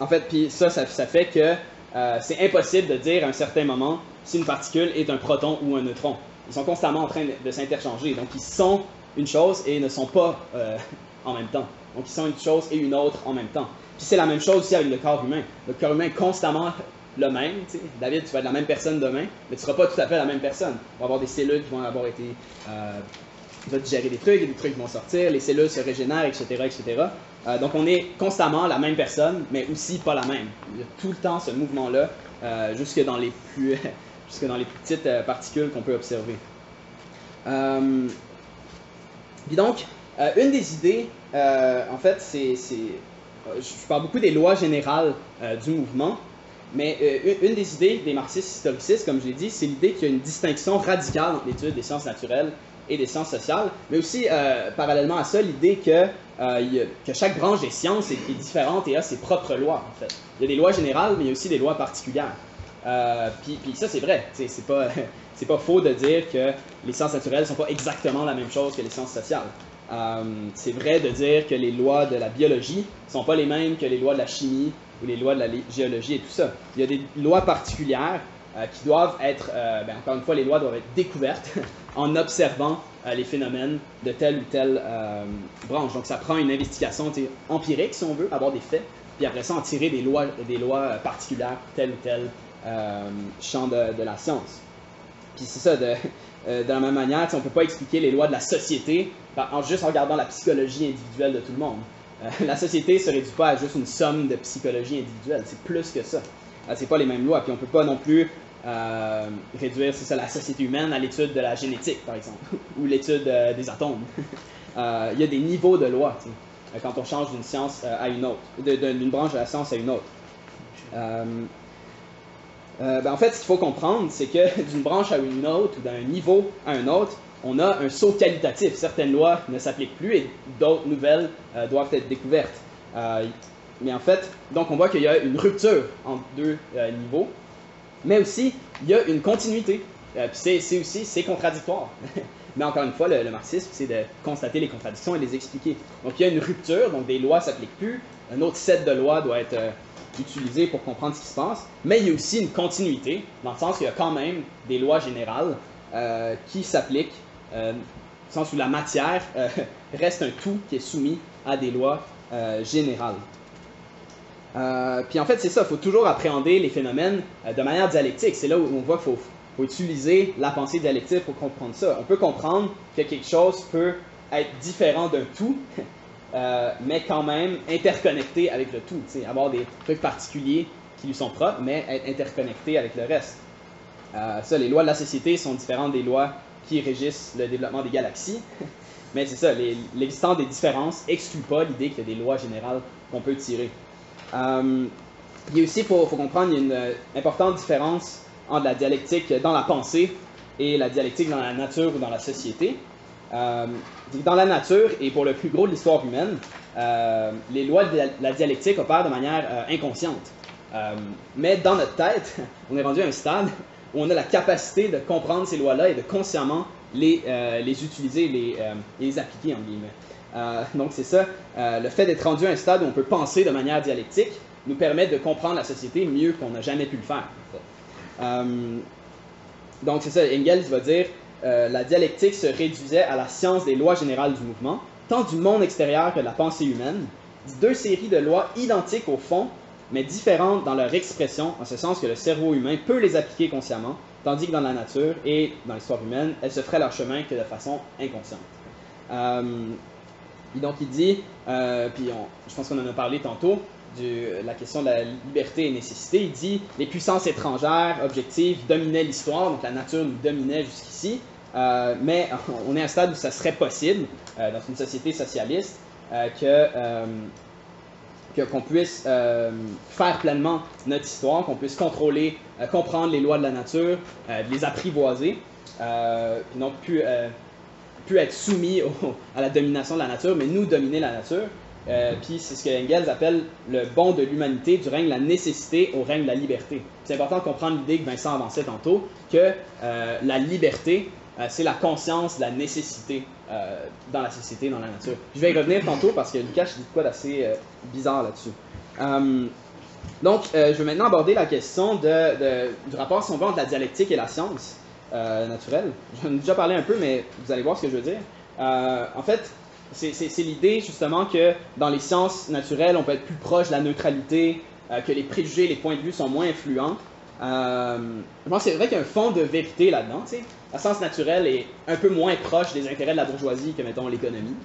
en fait, puis ça, ça, fait que euh, c'est impossible de dire à un certain moment si une particule est un proton ou un neutron. Ils sont constamment en train de, s'interchanger. Donc, ils sont une chose et ne sont pas euh, <laughs> en même temps. Donc, ils sont une chose et une autre en même temps. Puis c'est la même chose aussi avec le corps humain. Le corps humain est constamment le même. David, tu vas être la même personne demain, mais tu ne seras pas tout à fait la même personne. Il va avoir des cellules qui vont avoir été euh, tu vas digérer des trucs, et des trucs vont sortir, les cellules se régénèrent, etc., etc. Euh, donc on est constamment la même personne, mais aussi pas la même. Il y a tout le temps ce mouvement-là, euh, jusque, dans les plus, <laughs> jusque dans les plus petites euh, particules qu'on peut observer. puis donc, une des idées, en fait, c'est, je parle beaucoup des lois générales du mouvement, mais une des idées des marxistes historicistes, comme je l'ai dit, c'est l'idée qu'il y a une distinction radicale entre l'étude des sciences naturelles et des sciences sociales, mais aussi, parallèlement à ça, l'idée que, que chaque branche des sciences est, différente et a ses propres lois, en fait. Il y a des lois générales, mais il y a aussi des lois particulières. Euh, puis, ça, c'est vrai. C'est pas, <laughs> pas faux de dire que les sciences naturelles sont pas exactement la même chose que les sciences sociales. Euh, c'est vrai de dire que les lois de la biologie sont pas les mêmes que les lois de la chimie ou les lois de la géologie et tout ça. Il y a des lois particulières euh, qui doivent être, ben, encore une fois, les lois doivent être découvertes <laughs> en observant les phénomènes de telle ou telle branche. Donc ça prend une investigation empirique, si on veut, avoir des faits, puis après ça, en tirer des lois, des lois particulières, telle ou telle euh, champ de, la science. Puis c'est ça, de, <laughs> euh, de, la même manière, on ne peut pas expliquer les lois de la société en juste en regardant la psychologie individuelle de tout le monde. Euh, <laughs> la société ne se réduit pas à juste une somme de psychologie individuelle, c'est plus que ça. c'est pas les mêmes lois, puis on ne peut pas non plus réduire ça, la société humaine à l'étude de la génétique, par exemple, <laughs> ou l'étude des atomes. <laughs> Il y a des niveaux de lois quand on change d'une science à une autre, d'une branche de la science à une autre. Euh, ben, en fait, ce qu'il faut comprendre, c'est que <laughs> d'une branche à une autre ou d'un niveau à un autre, on a un saut qualitatif. Certaines lois ne s'appliquent plus et d'autres nouvelles euh, doivent être découvertes. Euh, mais en fait, donc on voit qu'il y a une rupture entre deux niveaux, mais aussi il y a une continuité. c'est aussi c'est contradictoire. <laughs> mais encore une fois, le, marxisme, c'est de constater les contradictions et les expliquer. Donc il y a une rupture, donc des lois s'appliquent plus. Un autre set de lois doit être utilisé pour comprendre ce qui se passe, mais il y a aussi une continuité, dans le sens qu'il y a quand même des lois générales euh, qui s'appliquent, euh, dans le sens où la matière euh, <laughs> reste un tout qui est soumis à des lois générales. Puis en fait, c'est ça, il faut toujours appréhender les phénomènes de manière dialectique. C'est là où on voit qu'il faut, faut, utiliser la pensée dialectique pour comprendre ça. On peut comprendre que quelque chose peut être différent d'un tout, <laughs> Euh, mais quand même interconnecté avec le tout, avoir des trucs particuliers qui lui sont propres, mais être interconnecté avec le reste. Euh, ça, les lois de la société sont différentes des lois qui régissent le développement des galaxies, <laughs> mais c'est ça, l'existence des différences exclut pas l'idée qu'il y a des lois générales qu'on peut tirer. Euh, il y a aussi, il faut, comprendre, il y a une importante différence entre la dialectique dans la pensée et la dialectique dans la nature ou dans la société. Euh, dans la nature et pour le plus gros de l'histoire humaine, euh, les lois de la, dialectique opèrent de manière euh, inconsciente. mais dans notre tête, <laughs> on est rendu à un stade où on a la capacité de comprendre ces lois-là et de consciemment les, les utiliser, les, les appliquer, en guillemets. <laughs> donc c'est ça, le fait d'être rendu à un stade où on peut penser de manière dialectique nous permet de comprendre la société mieux qu'on n'a jamais pu le faire. donc c'est ça, Engels va dire euh, la dialectique se réduisait à la science des lois générales du mouvement, tant du monde extérieur que de la pensée humaine, deux séries de lois identiques au fond, mais différentes dans leur expression, en ce sens que le cerveau humain peut les appliquer consciemment, tandis que dans la nature et dans l'histoire humaine, elles se feraient leur chemin que de façon inconsciente. Euh, et donc il dit, euh, puis je pense qu'on en a parlé tantôt, de la question de la liberté et nécessité, il dit les puissances étrangères, objectives, dominaient l'histoire, donc la nature nous dominait jusqu'ici, euh, mais <laughs> on est à un stade où ça serait possible, euh, dans une société socialiste, que qu'on puisse faire pleinement notre histoire, qu'on puisse contrôler, comprendre les lois de la nature, les apprivoiser, non plus, plus être soumis à la domination de la nature, mais nous dominer la nature. puis c'est ce que Engels appelle le bon de l'humanité, du règne de la nécessité au règne de la liberté. C'est important de comprendre l'idée que Vincent avançait tantôt, que la liberté, euh, c'est la conscience de la nécessité euh, dans la société, dans la nature. Je vais y revenir tantôt parce que Lucas dit quoi d'assez euh, bizarre là-dessus. donc, je vais maintenant aborder la question du rapport, si on veut, entre la dialectique et la science naturelle. <laughs> J'en ai déjà parlé un peu, mais vous allez voir ce que je veux dire. en fait, c'est l'idée justement que dans les sciences naturelles, on peut être plus proche de la neutralité, que les préjugés, les points de vue sont moins influents. je pense que c'est vrai qu'il y a un fond de vérité là-dedans. La science naturelle est un peu moins proche des intérêts de la bourgeoisie que, mettons, l'économie.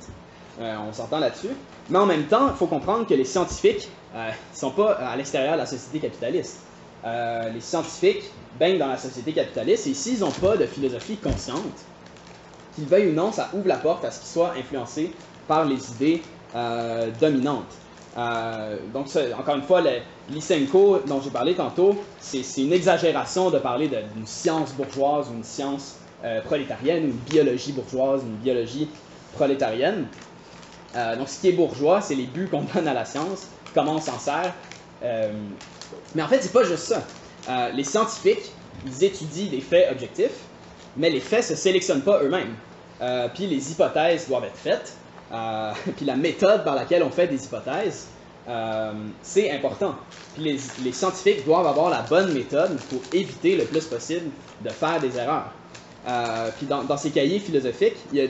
Euh, on s'entend là-dessus. Mais en même temps, il faut comprendre que les scientifiques ne euh, sont pas à l'extérieur de la société capitaliste. Euh, les scientifiques baignent dans la société capitaliste et s'ils n'ont pas de philosophie consciente, qu'ils veuillent ou non, ça ouvre la porte à ce qu'ils soient influencés par les idées dominantes. donc, encore une fois, Lysenko, dont j'ai parlé tantôt, c'est une exagération de parler d'une science bourgeoise ou une science prolétarienne, ou une biologie bourgeoise, une biologie prolétarienne. donc, ce qui est bourgeois, c'est les buts qu'on donne à la science, comment on s'en sert. Mais en fait, c'est pas juste ça. les scientifiques, ils étudient des faits objectifs, mais les faits se sélectionnent pas eux-mêmes. Euh, puis les hypothèses doivent être faites. Euh, <laughs> puis la méthode par laquelle on fait des hypothèses, euh, c'est important. Puis les, scientifiques doivent avoir la bonne méthode pour éviter le plus possible de faire des erreurs. puis dans, ces cahiers philosophiques, il y a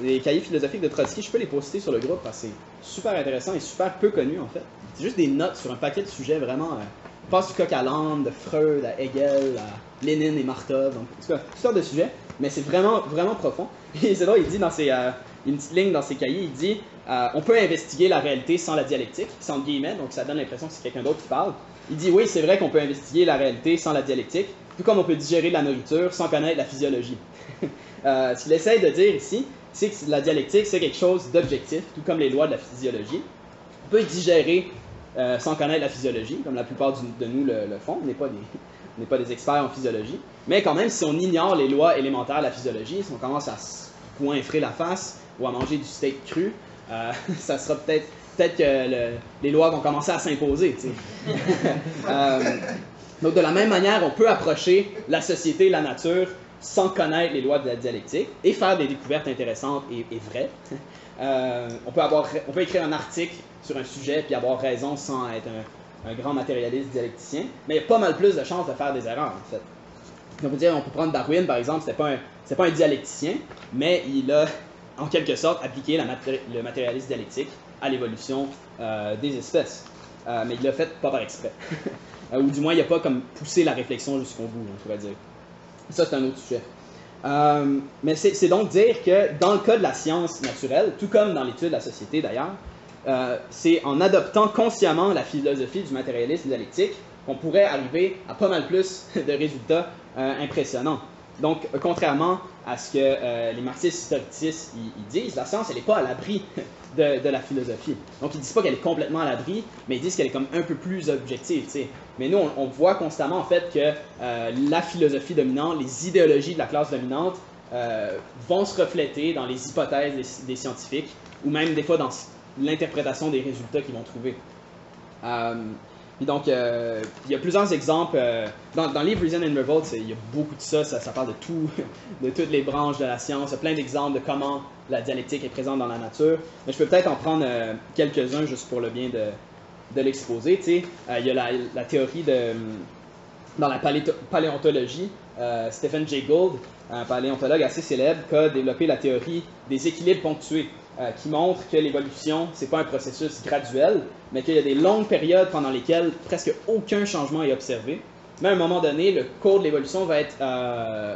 les cahiers philosophiques de Trotsky, je peux les poster sur le groupe parce que c'est super intéressant et super peu connu en fait. C'est juste des notes sur un paquet de sujets vraiment passe du coq à l'âne, de Freud à Hegel, à Lénine et Martov, donc tout cas, toutes sortes de sujets, mais c'est vraiment, vraiment profond. <laughs> Et c'est il dit dans ses, euh, une petite ligne dans ses cahiers, il dit euh, on peut investiguer la réalité sans la dialectique, sans guillemets, donc ça donne l'impression que c'est quelqu'un d'autre qui parle. Il dit oui, c'est vrai qu'on peut investiguer la réalité sans la dialectique, tout comme on peut digérer de la nourriture sans connaître la physiologie. <laughs> euh, ce qu'il essaye de dire ici, c'est que la dialectique, c'est quelque chose d'objectif, tout comme les lois de la physiologie. On peut digérer euh, sans connaître la physiologie, comme la plupart de nous le, font. On n'est pas, <laughs> pas des experts en physiologie. Mais quand même, si on ignore les lois élémentaires de la physiologie, si on commence à se coinfrer la face ou à manger du steak cru, euh, <laughs> ça sera peut-être que les lois vont commencer à s'imposer. <laughs> euh, donc de la même manière, on peut approcher la société, la nature, sans connaître les lois de la dialectique et faire des découvertes intéressantes et, vraies. On peut écrire un article sur un sujet puis avoir raison sans être un, grand matérialiste dialecticien, mais il y a pas mal plus de chances de faire des erreurs, en fait. On peut dire, on peut prendre Darwin, par exemple, c'était pas pas un dialecticien, mais il a, en quelque sorte, appliqué le matérialisme dialectique à l'évolution euh, des espèces. Euh, mais il l'a fait pas par exprès. <laughs> Ou du moins, il n'a pas comme poussé la réflexion jusqu'au bout, on pourrait dire. Ça, c'est un autre sujet. Euh, mais c'est donc dire que dans le cas de la science naturelle, tout comme dans l'étude de la société d'ailleurs, euh, c'est en adoptant consciemment la philosophie du matérialisme dialectique qu'on pourrait arriver à pas mal plus <laughs> de résultats euh, impressionnants. Donc, contrairement à ce que les marxistes historicistes ils, disent, la science, n'est pas à l'abri <laughs> de, la philosophie. Donc, ils disent pas qu'elle est complètement à l'abri, mais ils disent qu'elle est comme un peu plus objective. Mais nous, on, voit constamment en fait que euh, la philosophie dominante, les idéologies de la classe dominante euh, vont se refléter dans les hypothèses des, scientifiques, ou même des fois dans l'interprétation des résultats qu'ils vont trouver. Euh, donc, il y a plusieurs exemples. dans, dans, le livre Reason and Revolt, il y a beaucoup de ça, ça, parle de tout, <laughs> de toutes les branches de la science. Il y a plein d'exemples de comment la dialectique est présente dans la nature. Mais je peux peut-être en prendre euh, quelques-uns juste pour le bien de, l'exposer. Euh, il y a la, théorie de. Dans la paléontologie, euh, Stephen Jay Gould, un paléontologue assez célèbre, qui a développé la théorie des équilibres ponctués, qui montre que l'évolution, c'est pas un processus graduel, mais qu'il y a des longues périodes pendant lesquelles presque aucun changement est observé. Mais à un moment donné, le cours de l'évolution va être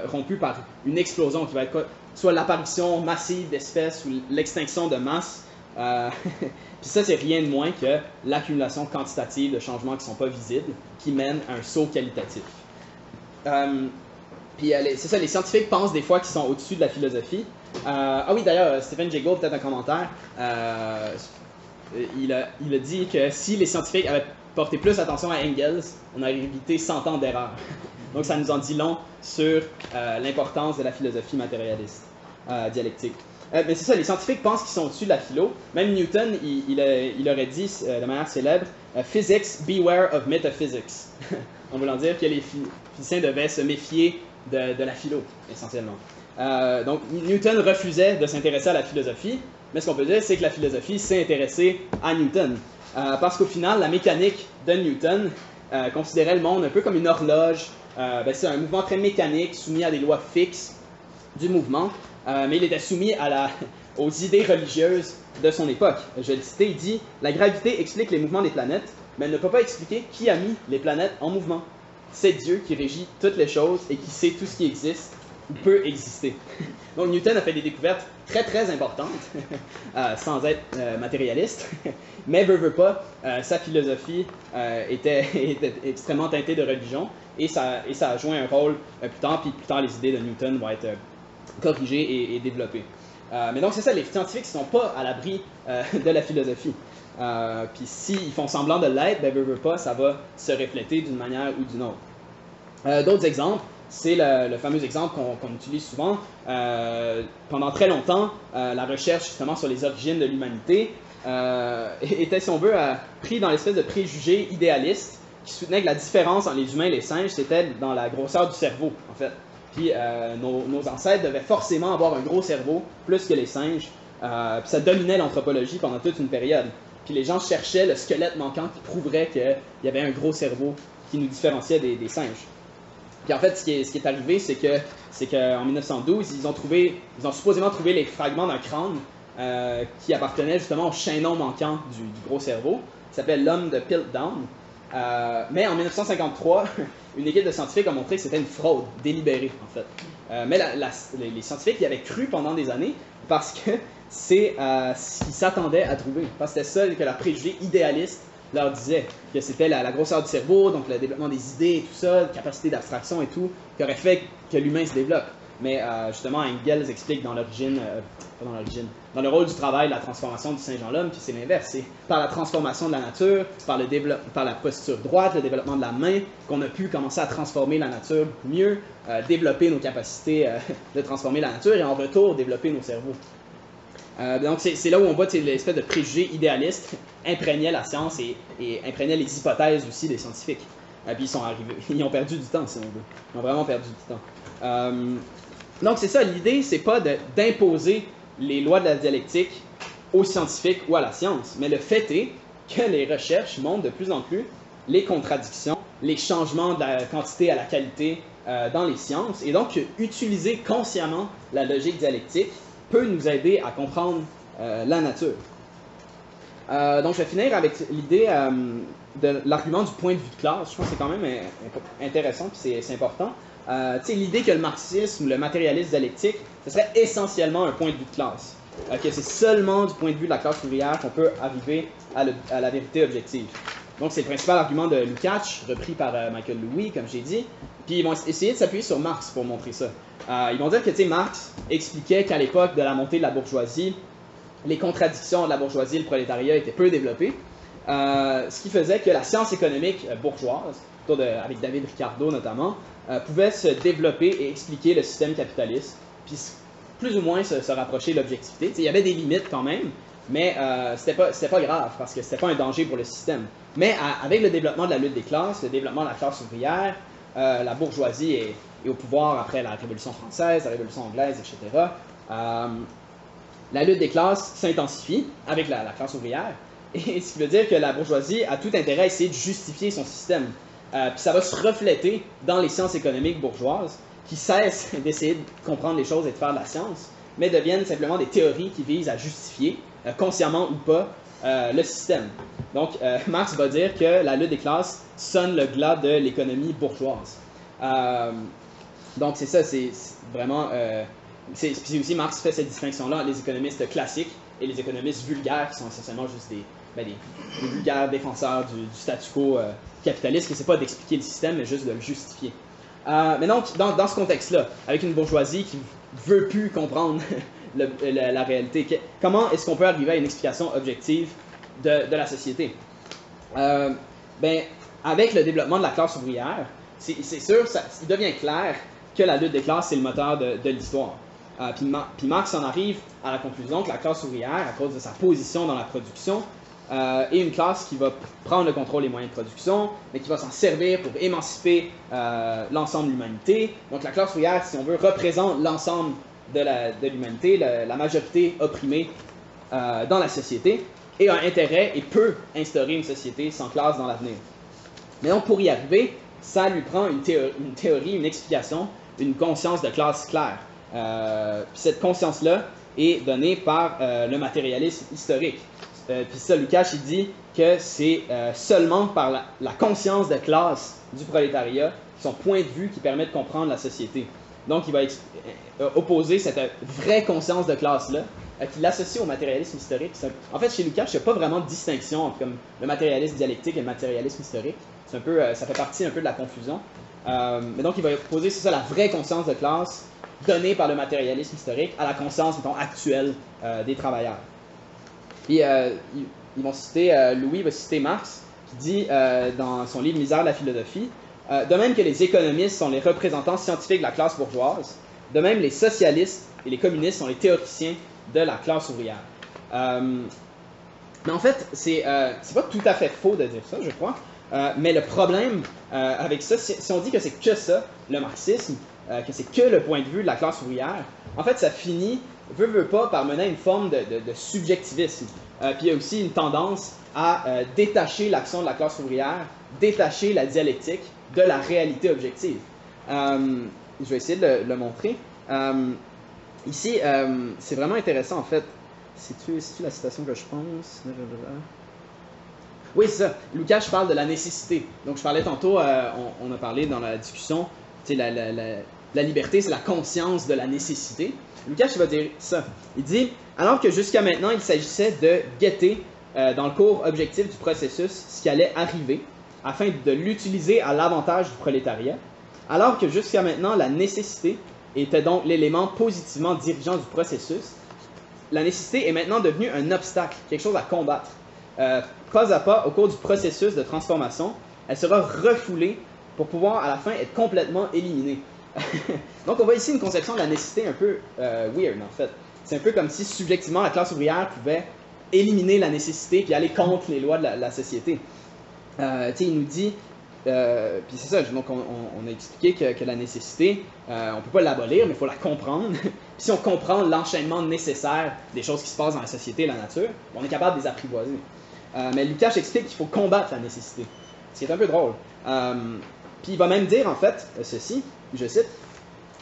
rompu par une explosion qui va être soit l'apparition massive d'espèces ou l'extinction de masse. Euh, <laughs> puis ça, c'est rien de moins que l'accumulation quantitative de changements qui ne sont pas visibles, qui mène à un saut qualitatif. Euh, puis c'est ça, les scientifiques pensent des fois qu'ils sont au-dessus de la philosophie. Euh, ah oui, d'ailleurs, Stephen Jay peut-être un commentaire, il a, il, a, dit que si les scientifiques avaient porté plus attention à Engels, on aurait évité 100 ans d'erreur. <laughs> Donc ça nous en dit long sur euh, l'importance de la philosophie matérialiste euh, dialectique. Euh, mais c'est ça, les scientifiques pensent qu'ils sont au-dessus de la philo. Même Newton, il, il, aurait dit de manière célèbre Physics, beware of metaphysics. <laughs> en voulant dire que les physiciens devaient se méfier de, de la philo, essentiellement. Donc Newton refusait de s'intéresser à la philosophie, mais ce qu'on peut dire, c'est que la philosophie s'est intéressée à Newton. parce qu'au final, la mécanique de Newton considérait le monde un peu comme une horloge euh, ben, c'est un mouvement très mécanique, soumis à des lois fixes du mouvement, euh, mais il était soumis <laughs> aux idées religieuses de son époque. Je vais le citer, il dit La gravité explique les mouvements des planètes, mais elle ne peut pas expliquer qui a mis les planètes en mouvement. C'est Dieu qui régit toutes les choses et qui sait tout ce qui existe peut exister. <laughs> Donc Newton a fait des découvertes très très importantes, <laughs> euh, sans être matérialiste, <laughs> mais veut, pas, sa philosophie était, extrêmement teintée de religion, et ça, et ça a joué un rôle euh, plus tard, puis plus tard les idées de Newton vont être euh, corrigées et, développées. mais donc, c'est ça, les scientifiques ne sont pas à l'abri de la philosophie. Puis s'ils font semblant de l'être, ben, ça va se refléter d'une manière ou d'une autre. D'autres exemples, c'est le, fameux exemple qu'on utilise souvent. pendant très longtemps, la recherche justement sur les origines de l'humanité <laughs> était, si on veut, pris dans l'espèce de préjugé idéaliste qui soutenait que la différence entre les humains et les singes, c'était dans la grosseur du cerveau, en fait. Puis euh, nos, ancêtres devaient forcément avoir un gros cerveau, plus que les singes. Euh, puis ça dominait l'anthropologie pendant toute une période. Puis les gens cherchaient le squelette manquant qui prouverait qu'il y avait un gros cerveau qui nous différenciait des, singes. Puis en fait, ce qui est, ce qui est arrivé, c'est que c'est qu'en 1912, ils ont trouvé, ils ont supposément trouvé les fragments d'un crâne euh, qui appartenait justement au chaînon manquant du, du gros cerveau. Il s'appelle l'homme de Piltdown. Euh, mais en 1953, <laughs> une équipe de scientifiques a montré que c'était une fraude délibérée, en fait. Euh, mais les, scientifiques y avaient cru pendant des années parce que <laughs> c'est ce qu'ils s'attendaient à trouver. Parce que c'était ça que leur préjugé idéaliste leur disait, que c'était la, grosseur du cerveau, donc le développement des idées et tout ça, capacité d'abstraction et tout, qui aurait fait que l'humain se développe. Mais euh, justement, Engels explique dans l'origine, euh, dans l'origine, dans le rôle du travail, la transformation du singe en l'homme, puis c'est l'inverse. C'est par la transformation de la nature, par, le par la posture droite, le développement de la main, qu'on a pu commencer à transformer la nature mieux, euh, développer nos capacités <laughs> de transformer la nature et en retour développer nos cerveaux. Donc c'est là où on voit l'espèce de préjugé idéaliste imprégnait la science et, et imprégnait les hypothèses aussi des scientifiques. puis ils sont arrivés, <laughs> ils ont perdu du temps si on veut. Ils ont vraiment perdu du temps. Donc c'est ça, l'idée, c'est pas d'imposer les lois de la dialectique aux scientifiques ou à la science, mais le fait est que les recherches montrent de plus en plus les contradictions, les changements de la quantité à la qualité euh, dans les sciences, et donc utiliser consciemment la logique dialectique peut nous aider à comprendre euh, la nature. Euh, donc je vais finir avec l'idée de l'argument du point de vue de classe. Je pense que c'est quand même intéressant et c'est important. Euh, l'idée que le marxisme ou le matérialisme dialectique, ce serait essentiellement un point de vue de classe. que c'est seulement du point de vue de la classe ouvrière qu'on peut arriver à, la vérité objective. Donc, c'est le principal argument de Lukács, repris par euh, Michael Louis, comme j'ai dit. Puis, ils vont essayer de s'appuyer sur Marx pour montrer ça. Euh, ils vont dire que Marx expliquait qu'à l'époque de la montée de la bourgeoisie, les contradictions de la bourgeoisie et le prolétariat étaient peu développées. ce qui faisait que la science économique bourgeoise, avec David Ricardo notamment, euh, pouvait se développer et expliquer le système capitaliste, puis plus ou moins se, rapprocher de l'objectivité. Il y avait des limites quand même, mais euh, c'était pas, grave parce que c'était pas un danger pour le système. Mais avec le développement de la lutte des classes, le développement de la classe ouvrière, euh, la bourgeoisie est, au pouvoir après la Révolution française, la Révolution anglaise, etc. Euh, la lutte des classes s'intensifie avec la, la, classe ouvrière, <laughs> et ce qui veut dire que la bourgeoisie a tout intérêt à essayer de justifier son système. Euh, puis ça va se refléter dans les sciences économiques bourgeoises qui cessent <laughs> d'essayer de comprendre les choses et de faire de la science, mais deviennent simplement des théories qui visent à justifier, consciemment ou pas, euh, le système. Donc, <laughs> Marx va dire que la lutte des classes sonne le glas de l'économie bourgeoise. donc, c'est ça, c'est vraiment. c'est aussi, Marx fait cette distinction-là les économistes classiques et les économistes vulgaires, qui sont essentiellement juste des, ben, des, vulgaires défenseurs du, statu quo euh, capitaliste, qui c'est pas d'expliquer le système, mais juste de le justifier. Euh, mais donc, dans, ce contexte-là, avec une bourgeoisie qui veut plus comprendre <laughs> la, réalité, comment est-ce qu'on peut arriver à une explication objective de, la société? Euh, ben, Avec le développement de la classe ouvrière, c'est sûr, ça, il devient clair que la lutte des classes, c'est le moteur de, l'histoire. puis, Marx en arrive à la conclusion que la classe ouvrière, à cause de sa position dans la production, euh, et une classe qui va prendre le contrôle des moyens de production, mais qui va s'en servir pour émanciper euh, l'ensemble de l'humanité. Donc la classe ouvrière, si on veut, représente l'ensemble de l'humanité, la, majorité opprimée euh, dans la société, et a intérêt et peut instaurer une société sans classe dans l'avenir. Mais donc pour y arriver, ça lui prend une, théorie, une explication, une conscience de classe claire. cette conscience-là est donnée par le matérialisme historique. Euh, puis ça, Lucas, il dit que c'est euh, seulement par la, conscience de classe du prolétariat, son point de vue, qui permet de comprendre la société. Donc, il va euh, opposer cette vraie conscience de classe-là, qu'il associe au matérialisme historique. En fait, chez Lucas, il n'y a pas vraiment de distinction entre le matérialisme dialectique et le matérialisme historique. Un peu, ça fait partie un peu de la confusion. mais donc, il va opposer, c'est ça, la vraie conscience de classe donnée par le matérialisme historique à la conscience, mettons, actuelle des travailleurs. Puis, ils, vont citer, Louis va citer Marx, qui dit dans son livre Misère de la philosophie, de même que les économistes sont les représentants scientifiques de la classe bourgeoise, de même les socialistes et les communistes sont les théoriciens de la classe ouvrière. mais en fait, c'est pas tout à fait faux de dire ça, je crois. Euh, mais le problème euh, avec ça, si, on dit que c'est que ça, le marxisme, euh, que c'est que le point de vue de la classe ouvrière, en fait, ça finit, veut, veut pas, par mener à une forme de, subjectivisme. puis il y a aussi une tendance à détacher l'action de la classe ouvrière, détacher la dialectique de la réalité objective. je vais essayer de le, montrer. ici, c'est vraiment intéressant, en fait. C'est-tu la citation que je pense? Oui, c'est ça. Lucas, je parle de la nécessité. Donc, je parlais tantôt, euh, on, a parlé dans la discussion, tu sais, la, liberté, c'est la conscience de la nécessité. Lucas, il va dire ça. Il dit Alors que jusqu'à maintenant, il s'agissait de guetter euh, dans le cours objectif du processus ce qui allait arriver, afin de l'utiliser à l'avantage du prolétariat, alors que jusqu'à maintenant, la nécessité était donc l'élément positivement dirigeant du processus, la nécessité est maintenant devenue un obstacle, quelque chose à combattre. Euh, pas à pas, au cours du processus de transformation, elle sera refoulée pour pouvoir à la fin être complètement éliminée. <laughs> Donc on voit ici une conception de la nécessité un peu euh, weird en fait. C'est un peu comme si subjectivement la classe ouvrière pouvait éliminer la nécessité puis aller contre les lois de la, société. Euh, il nous dit, euh, puis c'est ça, donc on, a expliqué que, la nécessité, on ne peut pas l'abolir, mais il faut la comprendre. <laughs> puis si on comprend l'enchaînement nécessaire des choses qui se passent dans la société et la nature, on est capable de les apprivoiser. Euh, mais Lucas explique qu'il faut combattre la nécessité. C'est un peu drôle. Euh, puis il va même dire, en fait, ceci, je cite,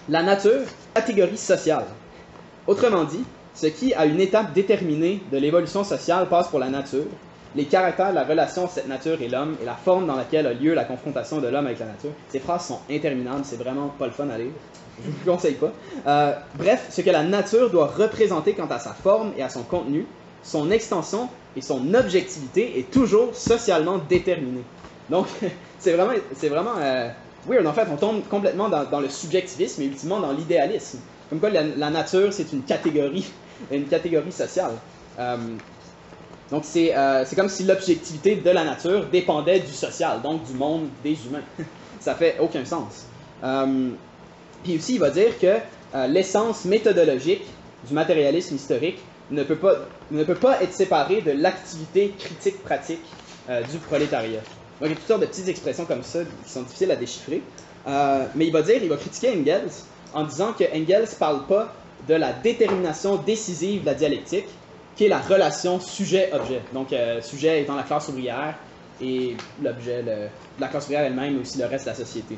La nature, catégorie sociale. Autrement dit, ce qui, à une étape déterminée de l'évolution sociale, passe pour la nature, les caractères, la relation cette nature et l'homme, et la forme dans laquelle a lieu la confrontation de l'homme avec la nature. Ces phrases sont interminables, c'est vraiment pas le fun à lire. Je vous conseille pas. Euh, bref, ce que la nature doit représenter quant à sa forme et à son contenu, son extension et son objectivité est toujours socialement déterminée. Donc, <laughs> c'est vraiment, c'est vraiment euh, weird. En fait, on tombe complètement dans, le subjectivisme et ultimement dans l'idéalisme. Comme quoi, la, nature, c'est une catégorie, <laughs> une catégorie sociale. Euh, donc, euh, c'est comme si l'objectivité de la nature dépendait du social, donc du monde des humains. <laughs> Ça fait aucun sens. puis aussi, il va dire que l'essence méthodologique du matérialisme historique ne peut pas, ne peut pas être séparé de l'activité critique pratique euh, du prolétariat. Donc il y a toutes sortes de petites expressions comme ça qui sont difficiles à déchiffrer. Euh, mais il va dire, il va critiquer Engels en disant que Engels ne parle pas de la détermination décisive de la dialectique, qui la relation sujet-objet. Donc euh, sujet étant la classe ouvrière et l'objet, la classe ouvrière elle-même, mais aussi le reste de la société.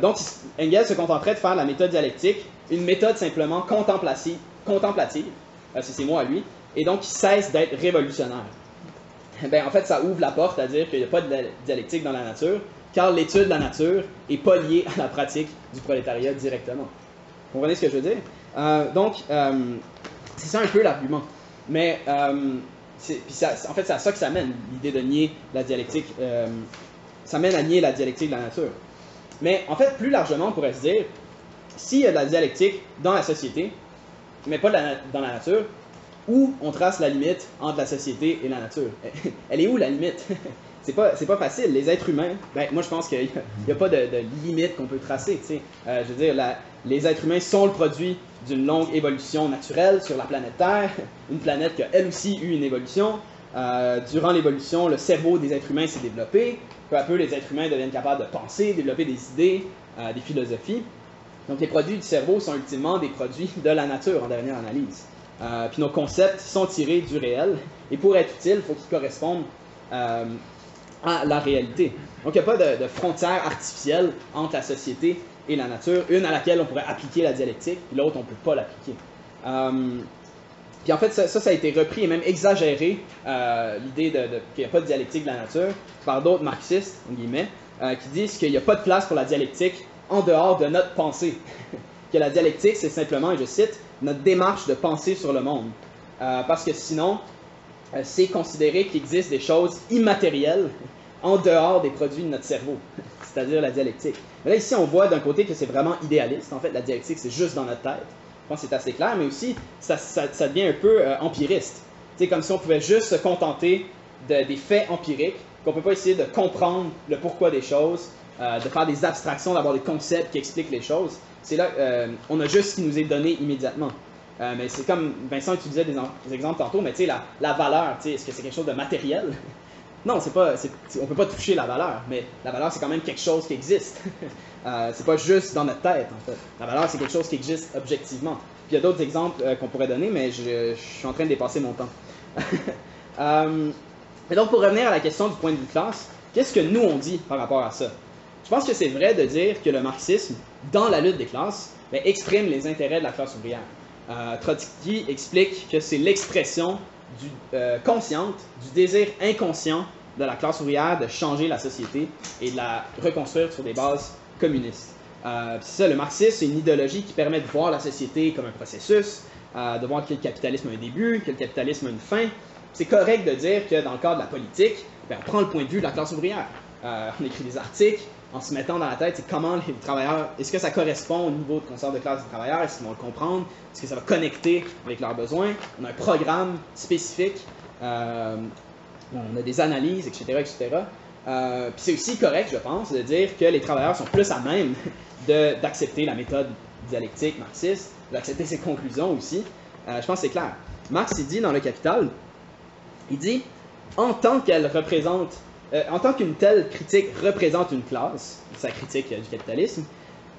donc Engels se contenterait de faire la méthode dialectique, une méthode simplement contemplative, contemplative euh, c'est moi à lui, et donc il cesse d'être révolutionnaire. Ben, en fait, ça ouvre la porte à dire qu'il n'y a pas de dialectique dans la nature, car l'étude de la nature n'est pas liée à la pratique du prolétariat directement. Vous comprenez ce que je veux dire? Euh, donc, euh, c'est ça un peu l'argument. Mais, en fait, c'est à ça que ça mène, l'idée de nier la dialectique. ça mène à nier la dialectique de la nature. Mais, en fait, plus largement, on pourrait se dire, s'il y a de la dialectique dans la société, mais pas dans la nature, où on trace la limite entre la société et la nature? <laughs> Elle est où la limite? <laughs> C'est pas, pas facile. Les êtres humains, ben, moi je pense qu'il n'y a, pas de, limite qu'on peut tracer. Euh, je veux dire, les êtres humains sont le produit d'une longue évolution naturelle sur la planète Terre, <laughs> une planète qui a elle aussi eu une évolution. Euh, durant l'évolution, le cerveau des êtres humains s'est développé. Peu à peu, les êtres humains deviennent capables de penser, développer des idées, euh, des philosophies. Donc les produits du cerveau sont ultimement des produits de la nature en dernière analyse. Euh, puis nos concepts sont tirés du réel, et pour être utiles, il faut qu'ils correspondent à la réalité. Donc il n'y a pas de, frontière artificielle entre la société et la nature, une à laquelle on pourrait appliquer la dialectique, puis l'autre on ne peut pas l'appliquer. Euh, puis en fait, ça, ça, a été repris et même exagéré, l'idée de, qu'il n'y a pas de dialectique de la nature, par d'autres marxistes, en guillemets, qui disent qu'il n'y a pas de place pour la dialectique en dehors de notre pensée. <laughs> que la dialectique, c'est simplement, et je cite, notre démarche de penser sur le monde. Euh, parce que sinon, euh, c'est considérer qu'il existe des choses immatérielles en dehors des produits de notre cerveau, <laughs> c'est-à-dire la dialectique. Mais là, ici, on voit d'un côté que c'est vraiment idéaliste. En fait, la dialectique, c'est juste dans notre tête. Je pense que c'est assez clair, mais aussi, ça, devient un peu euh, empiriste. C'est comme si on pouvait juste se contenter de, des faits empiriques, qu'on ne peut pas essayer de comprendre le pourquoi des choses, euh, de faire des abstractions, d'avoir des concepts qui expliquent les choses. C'est là, euh, on a juste ce qui nous est donné immédiatement. Euh, mais c'est comme Vincent utilisait des, des, exemples tantôt, mais tu sais, la, la, valeur, est-ce que c'est quelque chose de matériel? Non, c'est pas, on peut pas toucher la valeur, mais la valeur c'est quand même quelque chose qui existe. <laughs> euh, c'est pas juste dans notre tête en fait. La valeur c'est quelque chose qui existe objectivement. Puis il y a d'autres exemples qu'on pourrait donner, mais je, suis en train de dépasser mon temps. <laughs> et donc pour revenir à la question du point de vue classe, qu'est-ce que nous on dit par rapport à ça? Je pense que c'est vrai de dire que le marxisme, dans la lutte des classes, ben, exprime les intérêts de la classe ouvrière. Euh, Trotsky explique que c'est l'expression euh, consciente du désir inconscient de la classe ouvrière de changer la société et de la reconstruire sur des bases communistes. Euh, c'est ça, le marxisme, c'est une idéologie qui permet de voir la société comme un processus, euh, de voir que le capitalisme a un début, que le capitalisme a une fin. C'est correct de dire que dans le cadre de la politique, ben, on prend le point de vue de la classe ouvrière. on écrit des articles, en se mettant dans la tête, c'est comment les travailleurs, est-ce que ça correspond au niveau de concert de classe des travailleurs, est-ce qu'ils vont le comprendre, est-ce que ça va connecter avec leurs besoins? On a un programme spécifique, euh, on a des analyses, etc. etc. Euh, puis c'est aussi correct, je pense, de dire que les travailleurs sont plus à même <laughs> d'accepter la méthode dialectique marxiste, d'accepter ses conclusions aussi. Euh, je pense que c'est clair. Marx, il dit dans Le Capital, il dit, en tant qu'elle représente euh, en tant qu'une telle critique représente une classe, sa critique du capitalisme,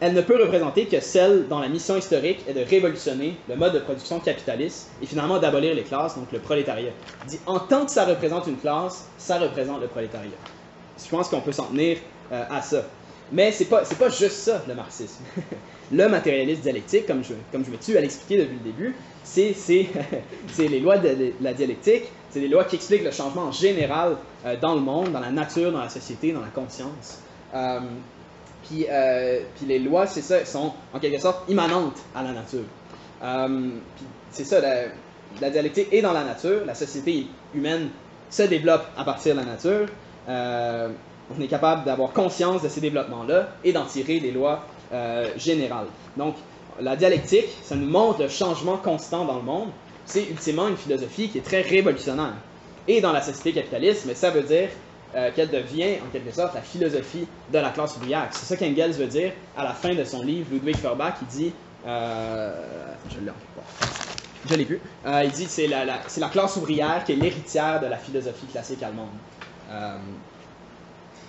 elle ne peut représenter que celle dont la mission historique est de révolutionner le mode de production capitaliste et finalement d'abolir les classes, donc le prolétariat. Dit en tant que ça représente une classe, ça représente le prolétariat. Je pense qu'on peut s'en tenir euh, à ça. Mais c'est pas, pas juste ça, le marxisme. <laughs> le matérialisme dialectique, comme je, comme je me tue à l'expliquer depuis le début, c'est <laughs> les lois de la dialectique, c'est des lois qui expliquent le changement en général euh, dans le monde, dans la nature, dans la société, dans la conscience. Euh, puis, euh, puis, les lois, c'est ça, sont en quelque sorte immanentes à la nature. c'est ça, la, la, dialectique est dans la nature, la société humaine se développe à partir de la nature. on est capable d'avoir conscience de ces développements-là et d'en tirer des lois générales. Donc, la dialectique, ça nous montre le changement constant dans le monde, c'est ultimement une philosophie qui est très révolutionnaire. Et dans la société capitaliste, ça veut dire euh, qu'elle devient en quelque sorte la philosophie de la classe ouvrière. C'est ça qu'Engels veut dire à la fin de son livre, Ludwig Feuerbach, il dit, euh, je l'ai je l'ai vu, euh, il dit c'est la, c'est la classe ouvrière qui est l'héritière de la philosophie classique allemande.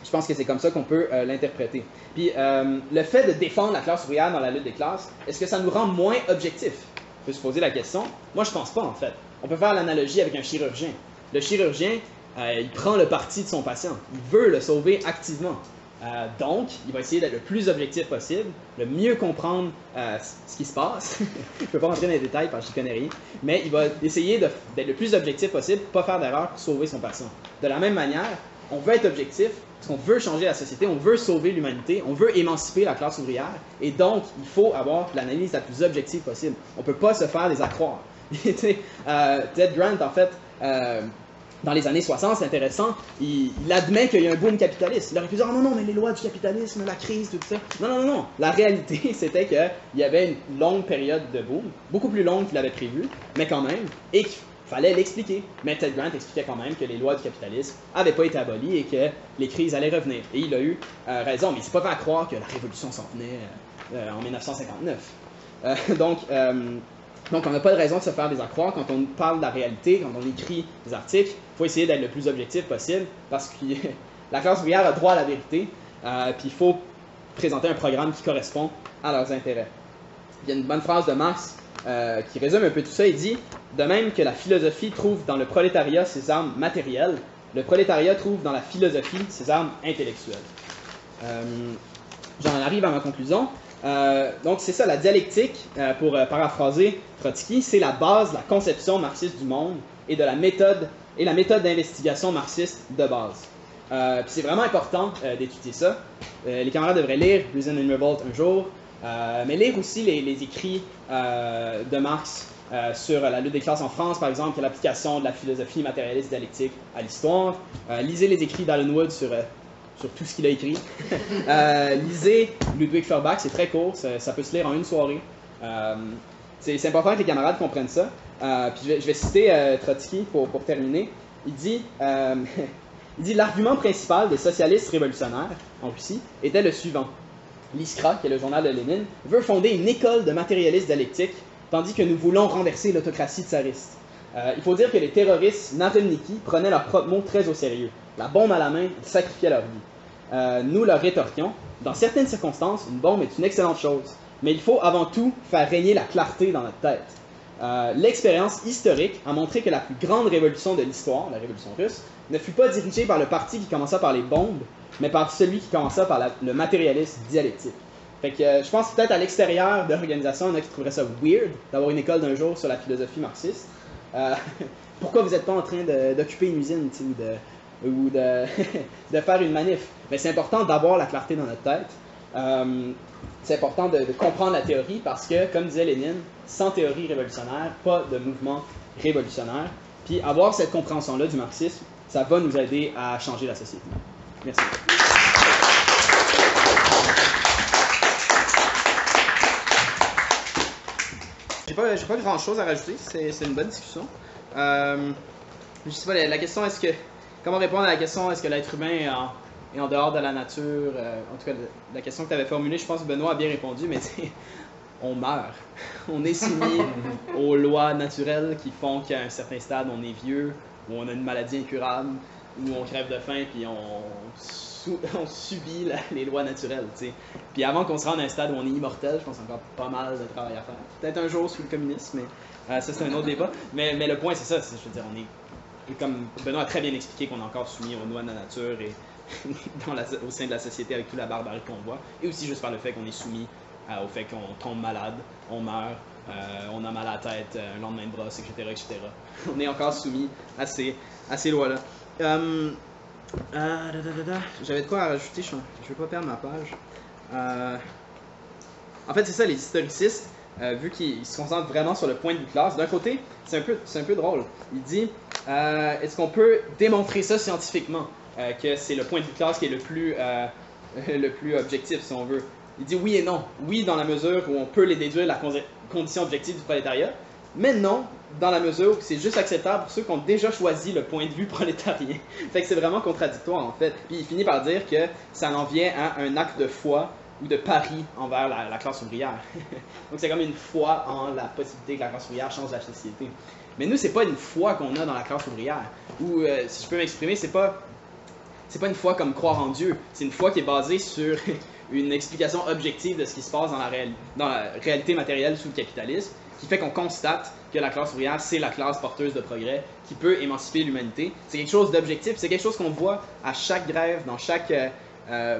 je pense que c'est comme ça qu'on peut l'interpréter. Puis le fait de défendre la classe ouvrière dans la lutte des classes, est-ce que ça nous rend moins objectifs? Peut se poser la question. Moi, je pense pas, en fait. On peut faire l'analogie avec un chirurgien. Le chirurgien, euh, il prend le parti de son patient. Il veut le sauver activement. Euh, donc, il va essayer d'être le plus objectif possible, le mieux comprendre euh, ce qui se passe. <laughs> je ne peux pas rentrer dans les détails parce que je connais rien, mais il va essayer d'être le plus objectif possible, pas faire d'erreur pour sauver son patient. De la même manière, on veut être objectif, parce qu'on veut changer la société, on veut sauver l'humanité, on veut émanciper la classe ouvrière, et donc il faut avoir l'analyse la plus objective possible. On ne peut pas se faire des accroires. <laughs> euh, Ted Grant, en fait, euh, dans les années 60, c'est intéressant, il, admet qu'il y a un boom capitaliste. Il aurait pu dire, oh non, non, mais les lois du capitalisme, la crise, tout ça. Non, non, non, non. La réalité, <laughs> c'était qu'il y avait une longue période de boom, beaucoup plus longue qu'il avait prévu, mais quand même, et fallait l'expliquer. Mais Ted Grant expliquait quand même que les lois du capitalisme n'avaient pas été abolies et que les crises allaient revenir. Et il a eu euh, raison, mais c'est pas à croire que la révolution s'en venait euh, en 1959. <laughs> Euh, donc, on n'a pas de raison de se faire des quand on parle de la réalité, quand on écrit des articles. Il faut essayer d'être le plus objectif possible parce que <laughs> la classe ouvrière a droit à la vérité, puis il faut présenter un programme qui correspond à leurs intérêts. Il y a une bonne phrase de Marx euh, qui résume un peu tout ça. Il dit De même que la philosophie trouve dans le prolétariat ses armes matérielles, le prolétariat trouve dans la philosophie ses armes intellectuelles. Euh, j'en arrive à ma conclusion. Euh, donc, c'est ça, la dialectique, pour paraphraser Trotsky, c'est la base de la conception marxiste du monde et de la méthode et la méthode d'investigation marxiste de base. C'est vraiment important d'étudier ça. les camarades devraient lire Reason and Revolt un jour. Euh, mais lire aussi les, écrits euh, de Marx euh, sur la lutte des classes en France, par exemple, qui est l'application de la philosophie matérialiste dialectique à l'histoire. Euh, lisez les écrits d'Alan Wood sur, euh, sur tout ce qu'il a écrit. <laughs> lisez Ludwig Feuerbach, c'est très court, ça, peut se lire en une soirée. c'est important que les camarades comprennent ça. puis je vais, je vais citer Trotsky pour, pour, terminer. Il dit, <laughs> il dit l'argument principal des socialistes révolutionnaires en Russie était le suivant. L'Iskra, qui est le journal de Lénine, veut fonder une école de matérialistes dialectiques tandis que nous voulons renverser l'autocratie tsariste. Euh, il faut dire que les terroristes Natemniki prenaient leurs propres mots très au sérieux. La bombe à la main, ils sacrifiaient leur vie. Euh, nous leur rétorquions, dans certaines circonstances, une bombe est une excellente chose, mais il faut avant tout faire régner la clarté dans notre tête. Euh, l'expérience historique a montré que la plus grande révolution de l'histoire, la révolution russe, ne fut pas dirigée par le parti qui commença par les bombes, mais par celui qui commença par le matérialisme dialectique. Fait que euh, je pense peut-être à l'extérieur de l'organisation, il y en a qui trouveraient ça weird d'avoir une école d'un jour sur la philosophie marxiste. Euh, <laughs> pourquoi vous n'êtes pas en train d'occuper une usine ou, de, <laughs> de, faire une manif? Mais c'est important d'avoir la clarté dans notre tête. C'est important de, comprendre la théorie parce que, comme disait Lénine, sans théorie révolutionnaire, pas de mouvement révolutionnaire. Puis avoir cette compréhension-là du marxisme, ça va nous aider à changer la société. Merci. J'ai pas, pas grand chose à rajouter, c'est une bonne discussion. Euh, je sais pas, la, question est-ce que. Comment répondre à la question est-ce que l'être humain est en, en, dehors de la nature euh, En tout cas, la question que tu avais formulée, je pense que Benoît a bien répondu, mais on meurt. <laughs> On est soumis <laughs> aux lois naturelles qui font qu'à un certain stade, on est vieux, ou on a une maladie incurable, ou on crève de faim, puis on <laughs> on subit les lois naturelles. sais. Puis avant qu'on se rende à un stade où on est immortel, je pense encore pas mal de travail à faire. Peut-être un jour sous le communisme, mais euh, ça c'est un autre débat. Mais, mais le point c'est ça, je veux dire, on est, comme Benoît a très bien expliqué, qu'on est encore soumis aux lois de la nature et <laughs> au sein de la société avec toute la barbarie qu'on voit, et aussi juste par le fait qu'on est soumis euh, au fait qu'on tombe malade, on meurt, euh, on a mal à la tête, un lendemain de brosse, etc., etc. <laughs> On est encore soumis à ces, à ces lois-là. Euh, J'avais de quoi rajouter, je, je vais pas perdre ma page. Euh, en fait, c'est ça, les historicistes, euh, vu qu'ils se concentrent vraiment sur le point de vue classe, d'un côté, c'est un, peu, un peu drôle. Il dit euh, est-ce qu'on peut démontrer ça scientifiquement? Que c'est le point de vue classe qui est le plus, <laughs> le plus objectif, si on veut. Il dit oui et non. Oui, dans la mesure où on peut les déduire la condition objective du prolétariat, mais non, dans la mesure où c'est juste acceptable pour ceux qui ont déjà choisi le point de vue <laughs> prolétarien. fait que c'est vraiment contradictoire en fait. Puis il finit par dire que ça en vient à un acte de foi ou de pari envers la, classe ouvrière. <laughs> Donc c'est comme une foi en la possibilité que la classe ouvrière change la société. Mais nous, c'est pas une foi qu'on a dans la classe ouvrière. Ou, euh, si je peux m'exprimer, c'est pas c'est pas une foi comme croire en Dieu. C'est une foi qui est basée sur <laughs> une explication objective de ce qui se passe dans la, réalité matérielle sous le capitalisme qui fait qu'on constate que la classe ouvrière, c'est la classe porteuse de progrès qui peut émanciper l'humanité. C'est quelque chose d'objectif, c'est quelque chose qu'on voit à chaque grève, dans chaque, euh, euh,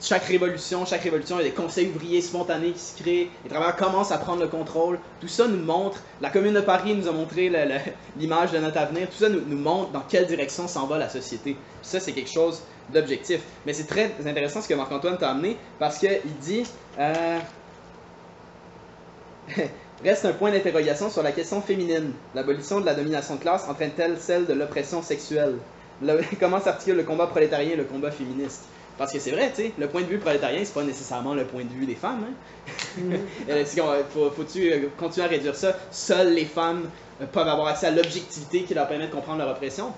chaque révolution. Chaque révolution, il y a des conseils ouvriers spontanés qui se créent, les travailleurs commencent à prendre le contrôle. Tout ça nous montre, la Commune de Paris nous a montré <laughs> l'image de notre avenir, tout ça nous, montre dans quelle direction s'en va la société. ça, c'est quelque chose d'objectif. Mais c'est très intéressant ce que Marc-Antoine t'a amené, parce qu'il dit... Euh, <laughs> Reste un point d'interrogation sur la question féminine. L'abolition de la domination de classe entraîne-t-elle celle de l'oppression sexuelle? <laughs> Comment s'articule le combat prolétarien et le combat féministe? Parce que c'est vrai, tu sais, le point de vue prolétarien, c'est pas nécessairement le point de vue des femmes. Hein? <laughs> Mm. Faut-tu euh, continuer à réduire ça? Seules les femmes peuvent avoir accès à l'objectivité qui leur permet de comprendre leur oppression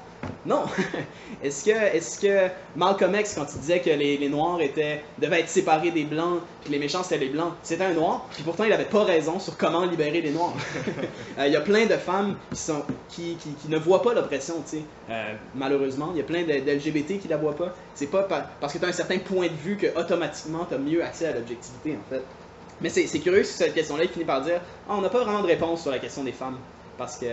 non. <laughs> est-ce que, est que Malcolm X, quand il disait que les, Noirs étaient, devaient être séparés des Blancs, que les méchants c'était les Blancs, c'était un Noir, puis pourtant il n'avait pas raison sur comment libérer les Noirs. <laughs> Euh, il y a plein de femmes qui, sont, qui, qui, ne voient pas l'oppression, tu sais. Euh, malheureusement, il y a plein d'LGBT qui la voient pas. C'est pas parce que tu as un certain point de vue que automatiquement tu as mieux accès à l'objectivité, en fait. Mais c'est curieux sur cette question-là, il finit par dire ah, on n'a pas vraiment de réponse sur la question des femmes parce que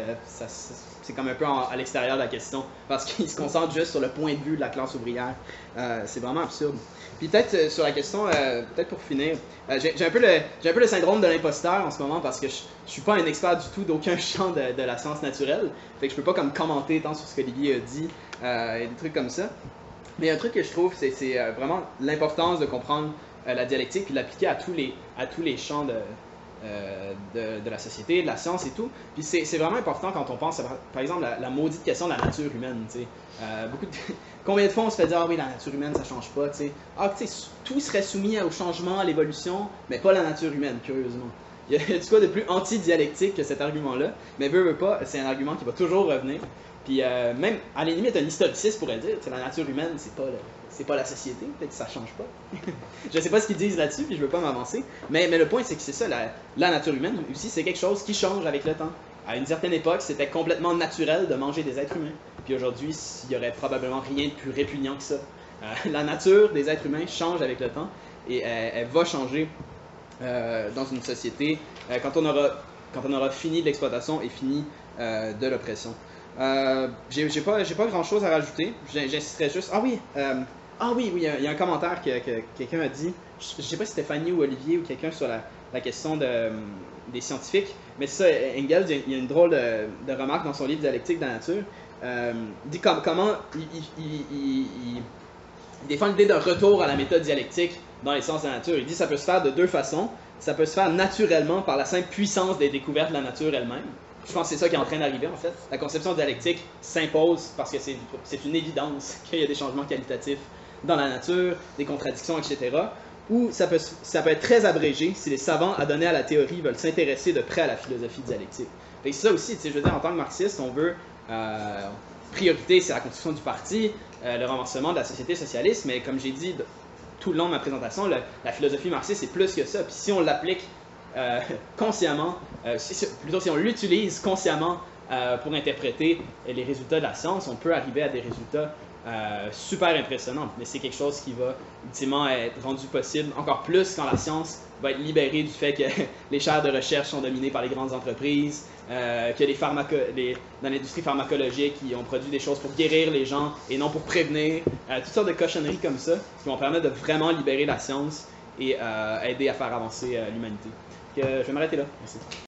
c'est comme un peu à l'extérieur de la question, parce qu'il se concentre juste sur le point de vue de la classe ouvrière. Euh, c'est vraiment absurde. Puis peut-être euh, sur la question, euh, peut-être pour finir, j'ai un, peu le, syndrome de l'imposteur en ce moment parce que je, je suis pas un expert du tout d'aucun <laughs> champ de, la science naturelle. Fait que je peux pas comme commenter tant sur ce qu'Olivier a dit et des trucs comme ça. Mais un truc que je trouve, c'est vraiment l'importance de comprendre la dialectique et de l'appliquer à tous les, à tous les champs de, euh, de, la société, de la science et tout. Puis c'est vraiment important quand on pense, par exemple, la, la maudite question de la nature humaine. Euh, beaucoup de... <laughs> Combien de fois on se fait dire, ah oui, la nature humaine, ça change pas, tu sais. Ah, tu sais, tout serait soumis au changement, à l'évolution, mais pas la nature humaine, curieusement. Il <laughs> y a du quoi de plus anti-dialectique que cet argument-là, mais veut, veut pas, c'est un argument qui va toujours revenir. Puis euh, même, à la limite, un historiciste pourrait dire, la nature humaine, c'est pas, c'est pas la société, peut-être que ça change pas. <laughs> je sais pas ce qu'ils disent là-dessus, puis je veux pas m'avancer. Mais, le point, c'est que c'est ça, la, nature humaine aussi, c'est quelque chose qui change avec le temps. À une certaine époque, c'était complètement naturel de manger des êtres humains. Puis aujourd'hui, il y aurait probablement rien de plus répugnant que ça. Euh, <laughs> la nature des êtres humains change avec le temps, et elle, elle va changer euh, dans une société euh, quand, on aura, quand on fini l'exploitation et fini euh, de l'oppression. Euh, j'ai pas, pas grand chose à rajouter. J'insisterai juste. Ah oui, euh, ah oui, oui, il y, a un commentaire que, que quelqu'un a dit. Je, sais pas si Fanny ou Olivier ou quelqu'un sur la, question de, des scientifiques, mais ça, Engels, il y a une drôle de, remarque dans son livre Dialectique de la nature. Euh, dit comme, comment il, il, il, il, défend l'idée d'un retour à la méthode dialectique dans les sciences de la nature. Il dit que ça peut se faire de deux façons. Ça peut se faire naturellement par la simple puissance des découvertes de la nature elle-même. Je pense que c'est ça qui est en train d'arriver en fait. La conception dialectique s'impose parce que c'est une évidence <laughs> qu'il y a des changements qualitatifs dans la nature, des contradictions, etc. Ou ça peut, être très abrégé si les savants adonnés à la théorie veulent s'intéresser de près à la philosophie dialectique. c'est ça aussi, je veux dire, en tant que marxiste, on veut. Euh, priorité, c'est la construction du parti, euh, le renversement de la société socialiste, mais comme j'ai dit tout le long de ma présentation, la philosophie marxiste, c'est plus que ça. Puis si on l'applique euh, consciemment, euh, plutôt si on l'utilise consciemment euh, pour interpréter les résultats de la science, on peut arriver à des résultats super impressionnants. Mais c'est quelque chose qui va ultimement être rendu possible encore plus quand la science va être libérée du fait que <laughs> les chaires de recherche sont dominées par les grandes entreprises, que les, pharmaco les dans l'industrie pharmacologique, ils ont produit des choses pour guérir les gens et non pour prévenir, toutes sortes de cochonneries comme ça qui vont permettre de vraiment libérer la science et aider à faire avancer l'humanité. Je vais m'arrêter là. Merci.